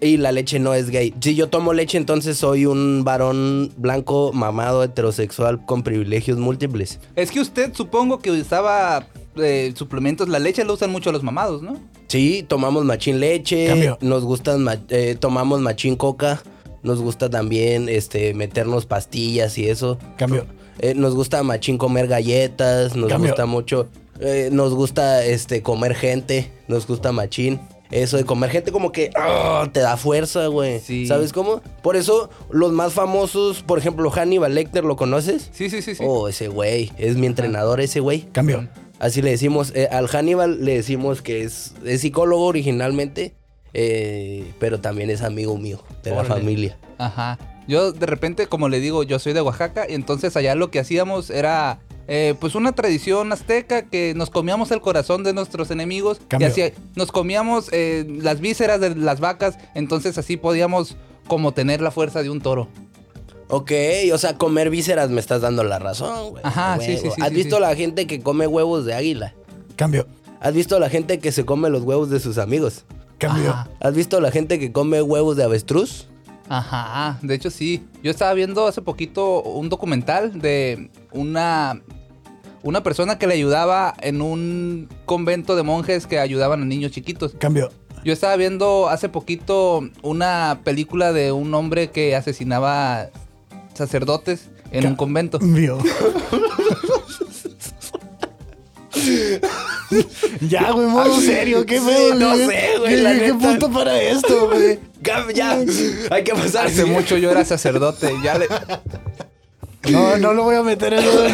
Y la leche no es gay. Si yo tomo leche, entonces soy un varón blanco, mamado, heterosexual, con privilegios múltiples. Es que usted supongo que usaba eh, suplementos, la leche la usan mucho los mamados, ¿no? Sí, tomamos machín leche, Cambio. nos gustan, ma- eh, tomamos machín coca, nos gusta también este, meternos pastillas y eso. Cambio. Eh, nos gusta machín comer galletas, nos Cambio. gusta mucho, eh, nos gusta este, comer gente, nos gusta machín. Eso de comer gente como que ah, te da fuerza, güey. Sí. ¿Sabes cómo? Por eso los más famosos, por ejemplo, Hannibal Lecter, ¿lo conoces? Sí, sí, sí, sí. Oh, ese güey, es mi entrenador ese güey. Cambio. Así le decimos, eh, al Hannibal le decimos que es, es psicólogo originalmente, eh, pero también es amigo mío, de la familia. Ajá. Yo de repente, como le digo, yo soy de Oaxaca y entonces allá lo que hacíamos era eh, pues una tradición azteca que nos comíamos el corazón de nuestros enemigos Cambio. y así nos comíamos eh, las vísceras de las vacas, entonces así podíamos como tener la fuerza de un toro. Ok, o sea, comer vísceras me estás dando la razón, güey. Ajá, sí, sí, sí, ¿Has sí, visto sí. la gente que come huevos de águila? Cambio. ¿Has visto la gente que se come los huevos de sus amigos? Cambio. Ajá. ¿Has visto la gente que come huevos de avestruz? Ajá, de hecho sí. Yo estaba viendo hace poquito un documental de una una persona que le ayudaba en un convento de monjes que ayudaban a niños chiquitos. Cambio. Yo estaba viendo hace poquito una película de un hombre que asesinaba sacerdotes en Ca- un convento. Cambio. ya, güey, modo serio, qué Sí, pedo, no güey? sé, güey, ¿Qué- ¿Qué punto para esto, güey? Ya, hay que pasar. Hace mucho yo era sacerdote. Ya le... No, no lo voy a meter en eso.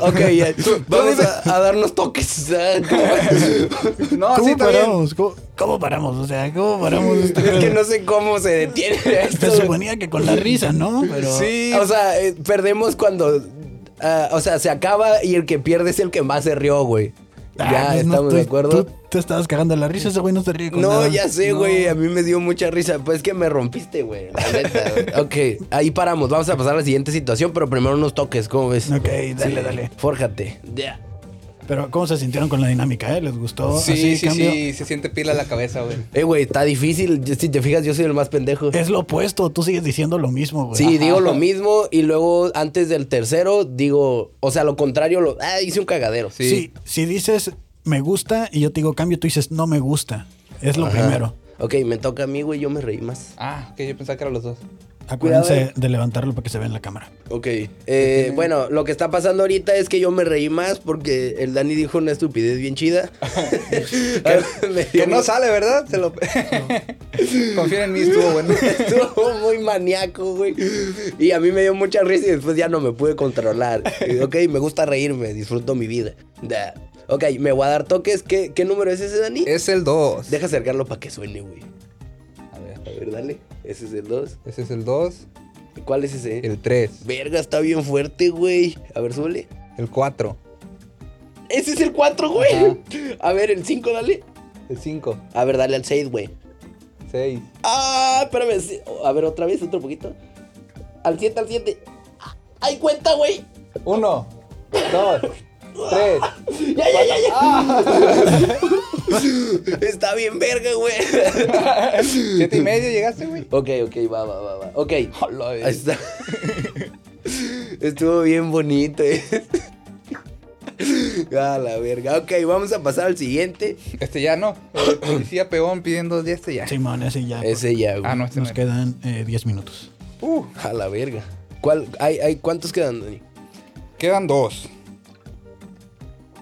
Ok, ya. Vamos a, a darnos toques. No, ¿Cómo sí, paramos? ¿Cómo, cómo paramos? O sea, ¿cómo paramos esto? Es que no sé cómo se detiene esto. Se suponía que con la risa, ¿no? Pero... Sí. O sea, eh, perdemos cuando. ah, o sea, se acaba y el que pierde es el que más se rió, güey. Ah, ya, pues no estamos de acuerdo. Tú te estabas cagando la risa, ese güey no se ríe con No, nada. ya sé, No. güey. A mí me dio mucha risa. Pues es que me rompiste, güey. La neta. güey. ok, ahí paramos. Vamos a pasar a la siguiente situación, pero primero unos toques, ¿cómo ves? Ok, dale, Sí, dale. Fórjate. Ya. Pero ¿cómo se sintieron con la dinámica, eh? ¿Les gustó? Sí, Así, sí, cambio? sí, se siente pila la cabeza, güey. Eh, güey, está difícil. Si te fijas, yo soy el más pendejo. Es lo opuesto, tú sigues diciendo lo mismo, güey. Sí, digo lo mismo y luego antes del tercero digo, o sea, lo contrario, lo, ah, hice un cagadero. Sí. Sí, si dices me gusta y yo te digo cambio, tú dices no me gusta. Es lo Ajá. primero. Ok, me toca a mí, güey, yo me reí más. Ah, que yo pensaba que eran los dos. Acuérdense Cuidado, de levantarlo para que se vea en la cámara. Ok, eh, bueno, lo que está pasando ahorita es que yo me reí más porque el Dani dijo una estupidez bien chida. Que no sale, ¿verdad? Se lo... Confía en mí, estuvo bueno. Estuvo muy maníaco, güey. Y a mí me dio mucha risa y después ya no me pude controlar. Y, Ok, me gusta reírme, disfruto mi vida. Da. Ok, me voy a dar toques. ¿Qué, qué número es ese, Dani? Es el 2. Deja acercarlo para que suene, güey. A ver, A ver, dale. Ese es el 2. ese es el 2. ¿Cuál es ese? El 3. Verga, está bien fuerte, güey. A ver, súbele. El 4. Ese es el 4, güey. Ajá. A ver, el 5, dale. El 5. A ver, dale al 6, güey. 6. Ah, espérame. A ver, otra vez, otro poquito. Al 7, al 7. ¡Ay, cuenta, güey! 1. 2. 3. ¡Ya, ya, ya, ya! Está bien verga, güey. 7 y medio llegaste, güey. ok, ok, va, va, va, va. Ok. Hola, Ahí está. Estuvo bien bonito. eh. A la verga. Ok, vamos a pasar al siguiente. Este ya no. El policía peón pidiendo de este ya. Simón, ese ya. Ese ya, güey. Ah, no, este Nos no. quedan eh, 10 minutos. Uh, A la verga. ¿Cuál? Hay, hay, ¿Cuántos quedan, Dani? quedan dos.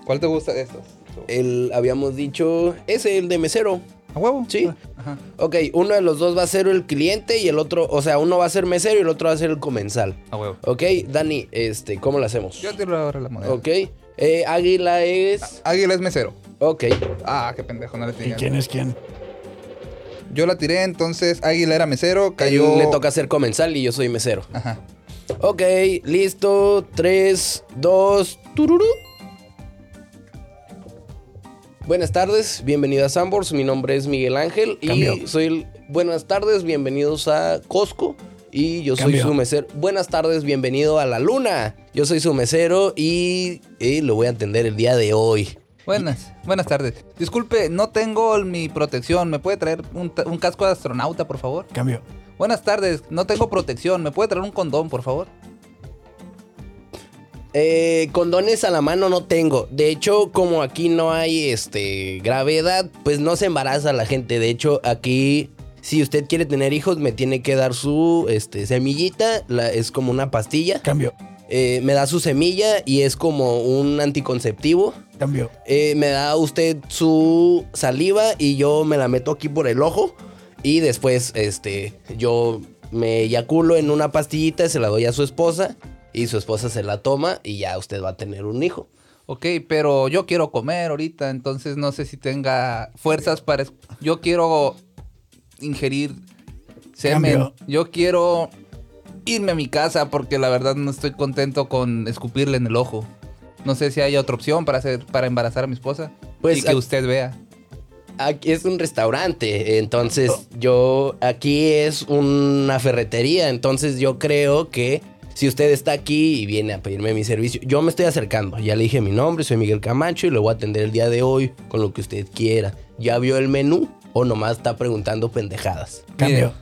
¿Cuál te gusta de estos? El, habíamos dicho, ese, el de mesero. ¿A huevo? Sí. Ajá. Ok, uno de los dos va a ser el cliente y el otro, o sea, uno va a ser mesero y el otro va a ser el comensal. A huevo. Ok, Dani, este, ¿cómo lo hacemos? Yo tiro ahora la moneda. Ok, eh, Águila es... Águila es mesero. Ok, Ah, qué pendejo, no le ¿Y quién es quién? Yo la tiré, entonces Águila era mesero, cayó. Él le toca ser comensal y yo soy mesero. Ajá. Ok, listo, 3, 2, tururú. Buenas tardes, bienvenido a Sambors, mi nombre es Miguel Ángel y Cambio. soy el... Buenas tardes, bienvenidos a Costco y yo soy Cambio. su mesero. Buenas tardes, bienvenido a La Luna. Yo soy su mesero y, y lo voy a atender el día de hoy. Buenas, buenas tardes. Disculpe, no tengo mi protección. ¿Me puede traer un, un casco de astronauta, por favor? Cambio. Buenas tardes, no tengo protección. ¿Me puede traer un condón, por favor? Eh, condones a la mano no tengo. De hecho, como aquí no hay este gravedad, pues no se embaraza la gente. De hecho, aquí, si usted quiere tener hijos, me tiene que dar su este, semillita. la- es como una pastilla. Cambio. Eh, me da su semilla y es como un anticonceptivo. Cambio. Eh, me da usted su saliva y yo me la meto aquí por el ojo. Y después, este, yo me eyaculo en una pastillita, se la doy a su esposa. Y su esposa se la toma y ya usted va a tener un hijo. Ok, pero yo quiero comer ahorita, entonces no sé si tenga fuerzas para... Yo quiero ingerir semen. Cambio. Yo quiero irme a mi casa porque la verdad no estoy contento con escupirle en el ojo. No sé si hay otra opción para hacer para embarazar a mi esposa. Pues, y que usted vea. Aquí es un restaurante, entonces yo aquí es una ferretería, entonces yo creo que si usted está aquí y viene a pedirme mi servicio, yo me estoy acercando, ya le dije mi nombre, soy Miguel Camacho y le voy a atender el día de hoy con lo que usted quiera. ¿Ya vio el menú o nomás está preguntando pendejadas? Cambio.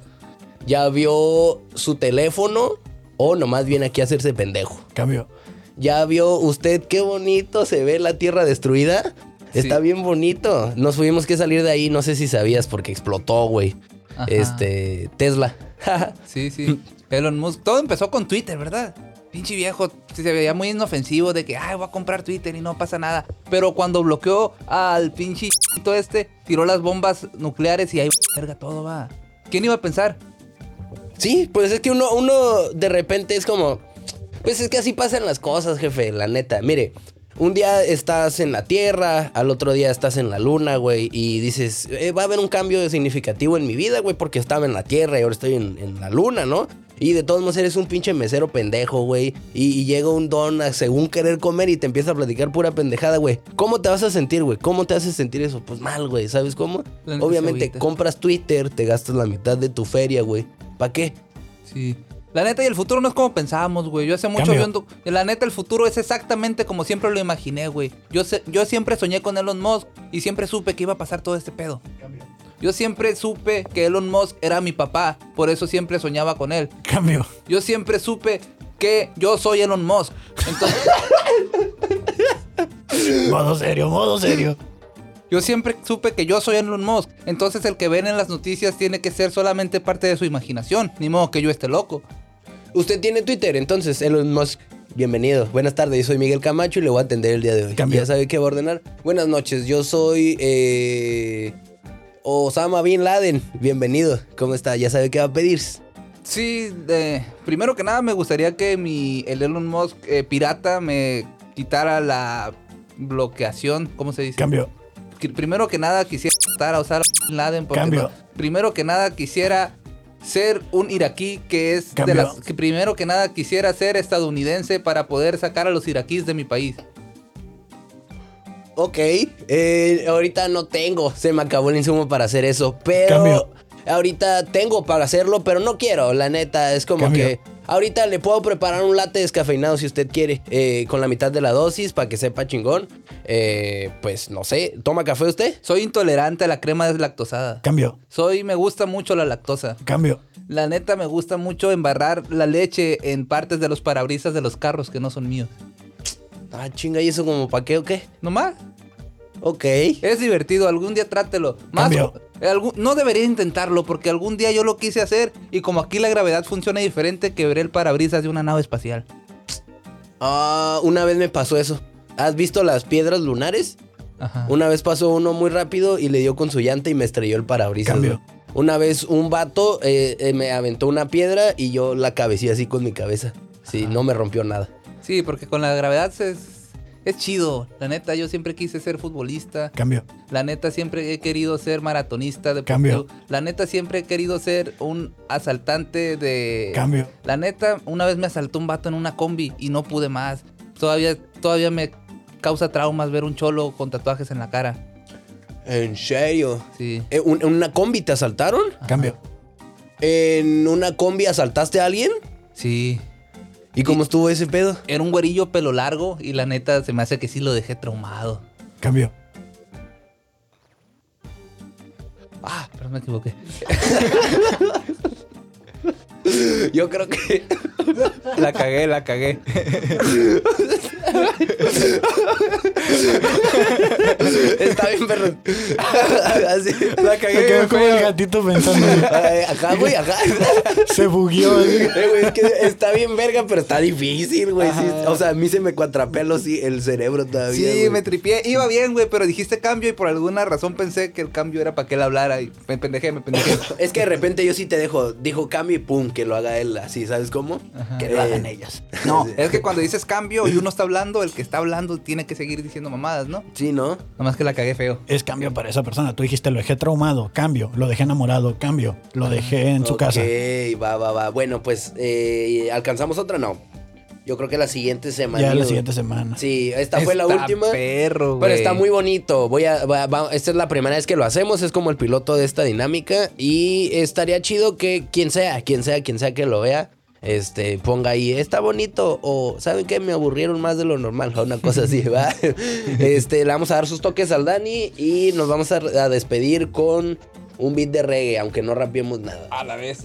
¿Ya vio su teléfono o nomás viene aquí a hacerse pendejo? Cambio. ¿Ya vio usted qué bonito se ve la tierra destruida? Está Sí. bien bonito. Nos tuvimos que salir de ahí, no sé si sabías, porque explotó, güey. Ajá. Este, Tesla. Sí, sí. Elon Musk. Todo empezó con Twitter, ¿verdad? Pinche viejo se veía muy inofensivo de que, ay, voy a comprar Twitter y no pasa nada. Pero cuando bloqueó al pinche todo este, tiró las bombas nucleares y ahí, verga, todo va. ¿Quién iba a pensar? sí, pues es que uno, uno de repente es como, pues es que así pasan las cosas, jefe, la neta. Mire, un día estás en la Tierra, al otro día estás en la Luna, güey, y dices, "Eh, va a haber un cambio significativo en mi vida, güey, porque estaba en la Tierra y ahora estoy en, en la Luna, ¿no? Y de todos modos eres un pinche mesero pendejo, güey. Y, y llega un don a según querer comer y te empieza a platicar pura pendejada, güey. ¿Cómo te vas a sentir, güey? ¿Cómo te hace sentir eso? Pues mal, güey. ¿Sabes cómo? Obviamente compras Twitter, te gastas la mitad de tu feria, güey. ¿Para qué? Sí. La neta, y el futuro no es como pensábamos, güey. Yo hace mucho Cambio. vi un doc- La neta, el futuro es exactamente como siempre lo imaginé, güey. Yo, sé- yo siempre soñé con Elon Musk y siempre supe que iba a pasar todo este pedo. Yo siempre supe que Elon Musk era mi papá, por eso siempre soñaba con él. Cambio. Yo siempre supe que yo soy Elon Musk. Entonces, Modo serio, modo serio. yo siempre supe que yo soy Elon Musk. Entonces, el que ven en las noticias tiene que ser solamente parte de su imaginación. Ni modo que yo esté loco. Usted tiene Twitter, entonces, Elon Musk. Bienvenido. Buenas tardes, yo soy Miguel Camacho y le voy a atender el día de hoy. Cambio. Ya sabe qué va a ordenar. Buenas noches, yo soy eh, Osama Bin Laden. Bienvenido. ¿Cómo está? Ya sabe qué va a pedir. Sí, de- primero que nada me gustaría que mi el Elon Musk eh, pirata me quitara la bloqueación, ¿cómo se dice? Cambio. Que primero que nada quisiera a Osama Bin Laden porque Cambio. no- primero que nada quisiera ser un iraquí que es de las que primero que nada quisiera ser estadounidense para poder sacar a los iraquíes de mi país. Ok, eh, ahorita no tengo, se me acabó el insumo para hacer eso, pero Cambio. ahorita tengo para hacerlo, pero no quiero, la neta, es como Cambio. que ahorita le puedo preparar un latte descafeinado si usted quiere, eh, con la mitad de la dosis para que sepa chingón. Eh, pues no sé, ¿toma café usted? Soy intolerante a la crema deslactosada. Cambio. Soy me gusta mucho la lactosa. Cambio. La neta me gusta mucho embarrar la leche en partes de los parabrisas de los carros que no son míos. Ah, chinga, ¿y eso como para qué o qué? Nomás. Ok. Es divertido, algún día trátelo. Más, Cambio. Algún- no debería intentarlo porque algún día yo lo quise hacer y como aquí la gravedad funciona diferente, quebré el parabrisas de una nave espacial. Ah, una vez me pasó eso. ¿Has visto las piedras lunares? Ajá. Una vez pasó uno muy rápido y le dio con su llanta y me estrelló el parabrisas. Cambio. Una vez un vato eh, eh, me aventó una piedra y yo la cabecía así con mi cabeza. Sí, no me rompió nada. Sí, porque con la gravedad se- es, chido. La neta, yo siempre quise ser futbolista. Cambio. La neta, siempre he querido ser maratonista deportivo. Cambio. La neta, siempre he querido ser un asaltante de... Cambio. La neta, una vez me asaltó un vato en una combi y no pude más. Todavía, todavía me causa traumas ver un cholo con tatuajes en la cara. ¿En serio? Sí. Eh, ¿un- ¿En una combi te asaltaron? Cambio. ¿En una combi asaltaste a alguien? Sí. ¿Y cómo estuvo ese pedo? Era un güerillo pelo largo y la neta se me hace que sí lo dejé traumado. Cambio. Ah, pero me equivoqué. Yo creo que... La cagué, la cagué. Está bien, perro. Así. La cagué. Se quedó como el gatito pensando. Acá, güey, acá. Se bugueó. Eh, güey, es que está bien verga, pero está difícil, güey. sí. Ajá. o sea, a mí se me cuatrapea los- el cerebro todavía. Sí, güey. me tripié. Iba bien, güey, pero dijiste cambio y por alguna razón pensé que el cambio era para que él hablara y me pendejé, me pendejé. Es que de repente yo sí te dejo, dijo cambio y pum, que lo haga él así, ¿sabes cómo? Que Eh, lo hagan ellos. No, es que cuando dices cambio y uno está hablando, el que está hablando tiene que seguir diciendo mamadas, ¿no? Sí, ¿no? Nomás que la cagué feo. Es cambio para esa persona. Tú dijiste, lo dejé traumado. Cambio. Lo dejé enamorado. Cambio. Lo dejé en su Ok, casa. va, va, va. Bueno, pues, eh, ¿alcanzamos otra? No. Yo creo que la siguiente semana. Ya la siguiente semana. Sí, esta fue la Está última. perro, Pero está muy bonito. Voy a, va- va- esta es la primera vez que lo hacemos. Es como el piloto de esta dinámica. Y estaría chido que quien sea, quien sea, quien sea que lo vea, este, ponga ahí, está bonito. O, ¿saben qué? Me aburrieron más de lo normal. o Una cosa así, ¿va? Este, le vamos a dar sus toques al Dani y nos vamos a, a despedir con un beat de reggae, aunque no rapiemos nada. A la vez.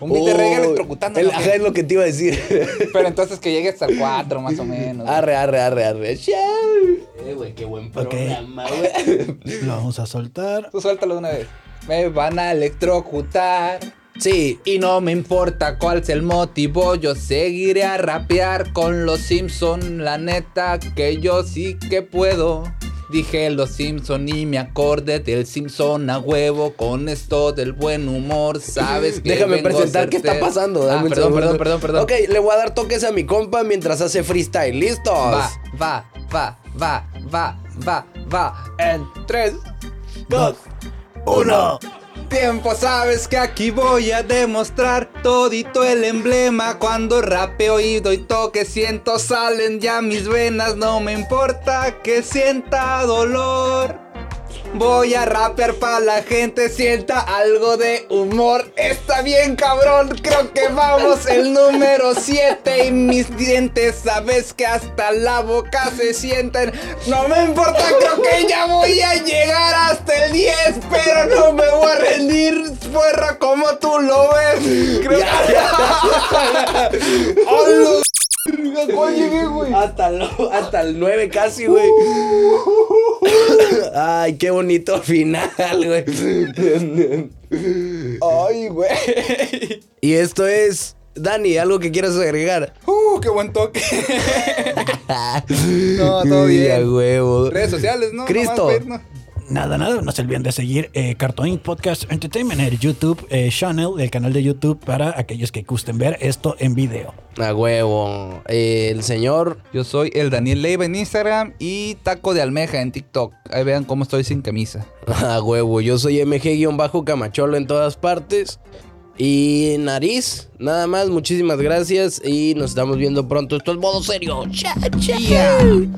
Un beat de reggae electrocutando. el-. Ajá, es lo que te iba a decir. Pero entonces que llegue hasta el 4 más o menos. arre, arre, arre, arre. Eh, güey, qué buen programa, güey. Lo vamos a soltar. Tú suéltalo de una vez. Me van a electrocutar. Sí, Y no me importa cuál sea el motivo, yo seguiré a rapear con los Simpson. La neta que yo sí que puedo. Dije los Simpson y me acordé del Simpson a huevo. Con esto del buen humor, sabes que. Déjame vengo presentar qué está pasando. Ah, dame perdón, perdón, perdón, perdón. Ok, le voy a dar toques a mi compa mientras hace freestyle. ¿Listos? Va, va, va, va, va, va, va. En 3, Dos. Uno. Tiempo, sabes que aquí voy a demostrar todito el emblema. Cuando rapeo y doy toque siento salen ya mis venas. No me importa que sienta dolor Voy a rapear para la gente sienta algo de humor. Está bien, cabrón. Creo que vamos el número 7 y mis dientes, sabes que hasta la boca se sienten. No me importa, creo que ya voy a llegar hasta el 10, pero no me voy a rendir, fuerra, como tú lo ves. Creo que. ¿Cuál llegué, güey? Hasta, lo- hasta el 9 casi, güey. Ay, qué bonito final, güey. Ay, güey. Y esto es, Dani, algo que quieras agregar. Uh, qué buen toque. No, todo bien. Redes sociales, ¿no? Cristo. Nada, nada, no se olviden de seguir eh, Cartoon Inc. Podcast Entertainment en el YouTube eh, channel, el canal de YouTube para aquellos que gusten ver esto en video. A huevo. Eh, el señor. Yo soy el Daniel Leiva en Instagram y Taco de Almeja en TikTok. Ahí vean cómo estoy sin camisa. A huevo. Yo soy MG-Camacholo en todas partes. Y nariz, nada más. Muchísimas gracias. Y nos estamos viendo pronto. Esto es modo serio. Chao, chao. Yeah.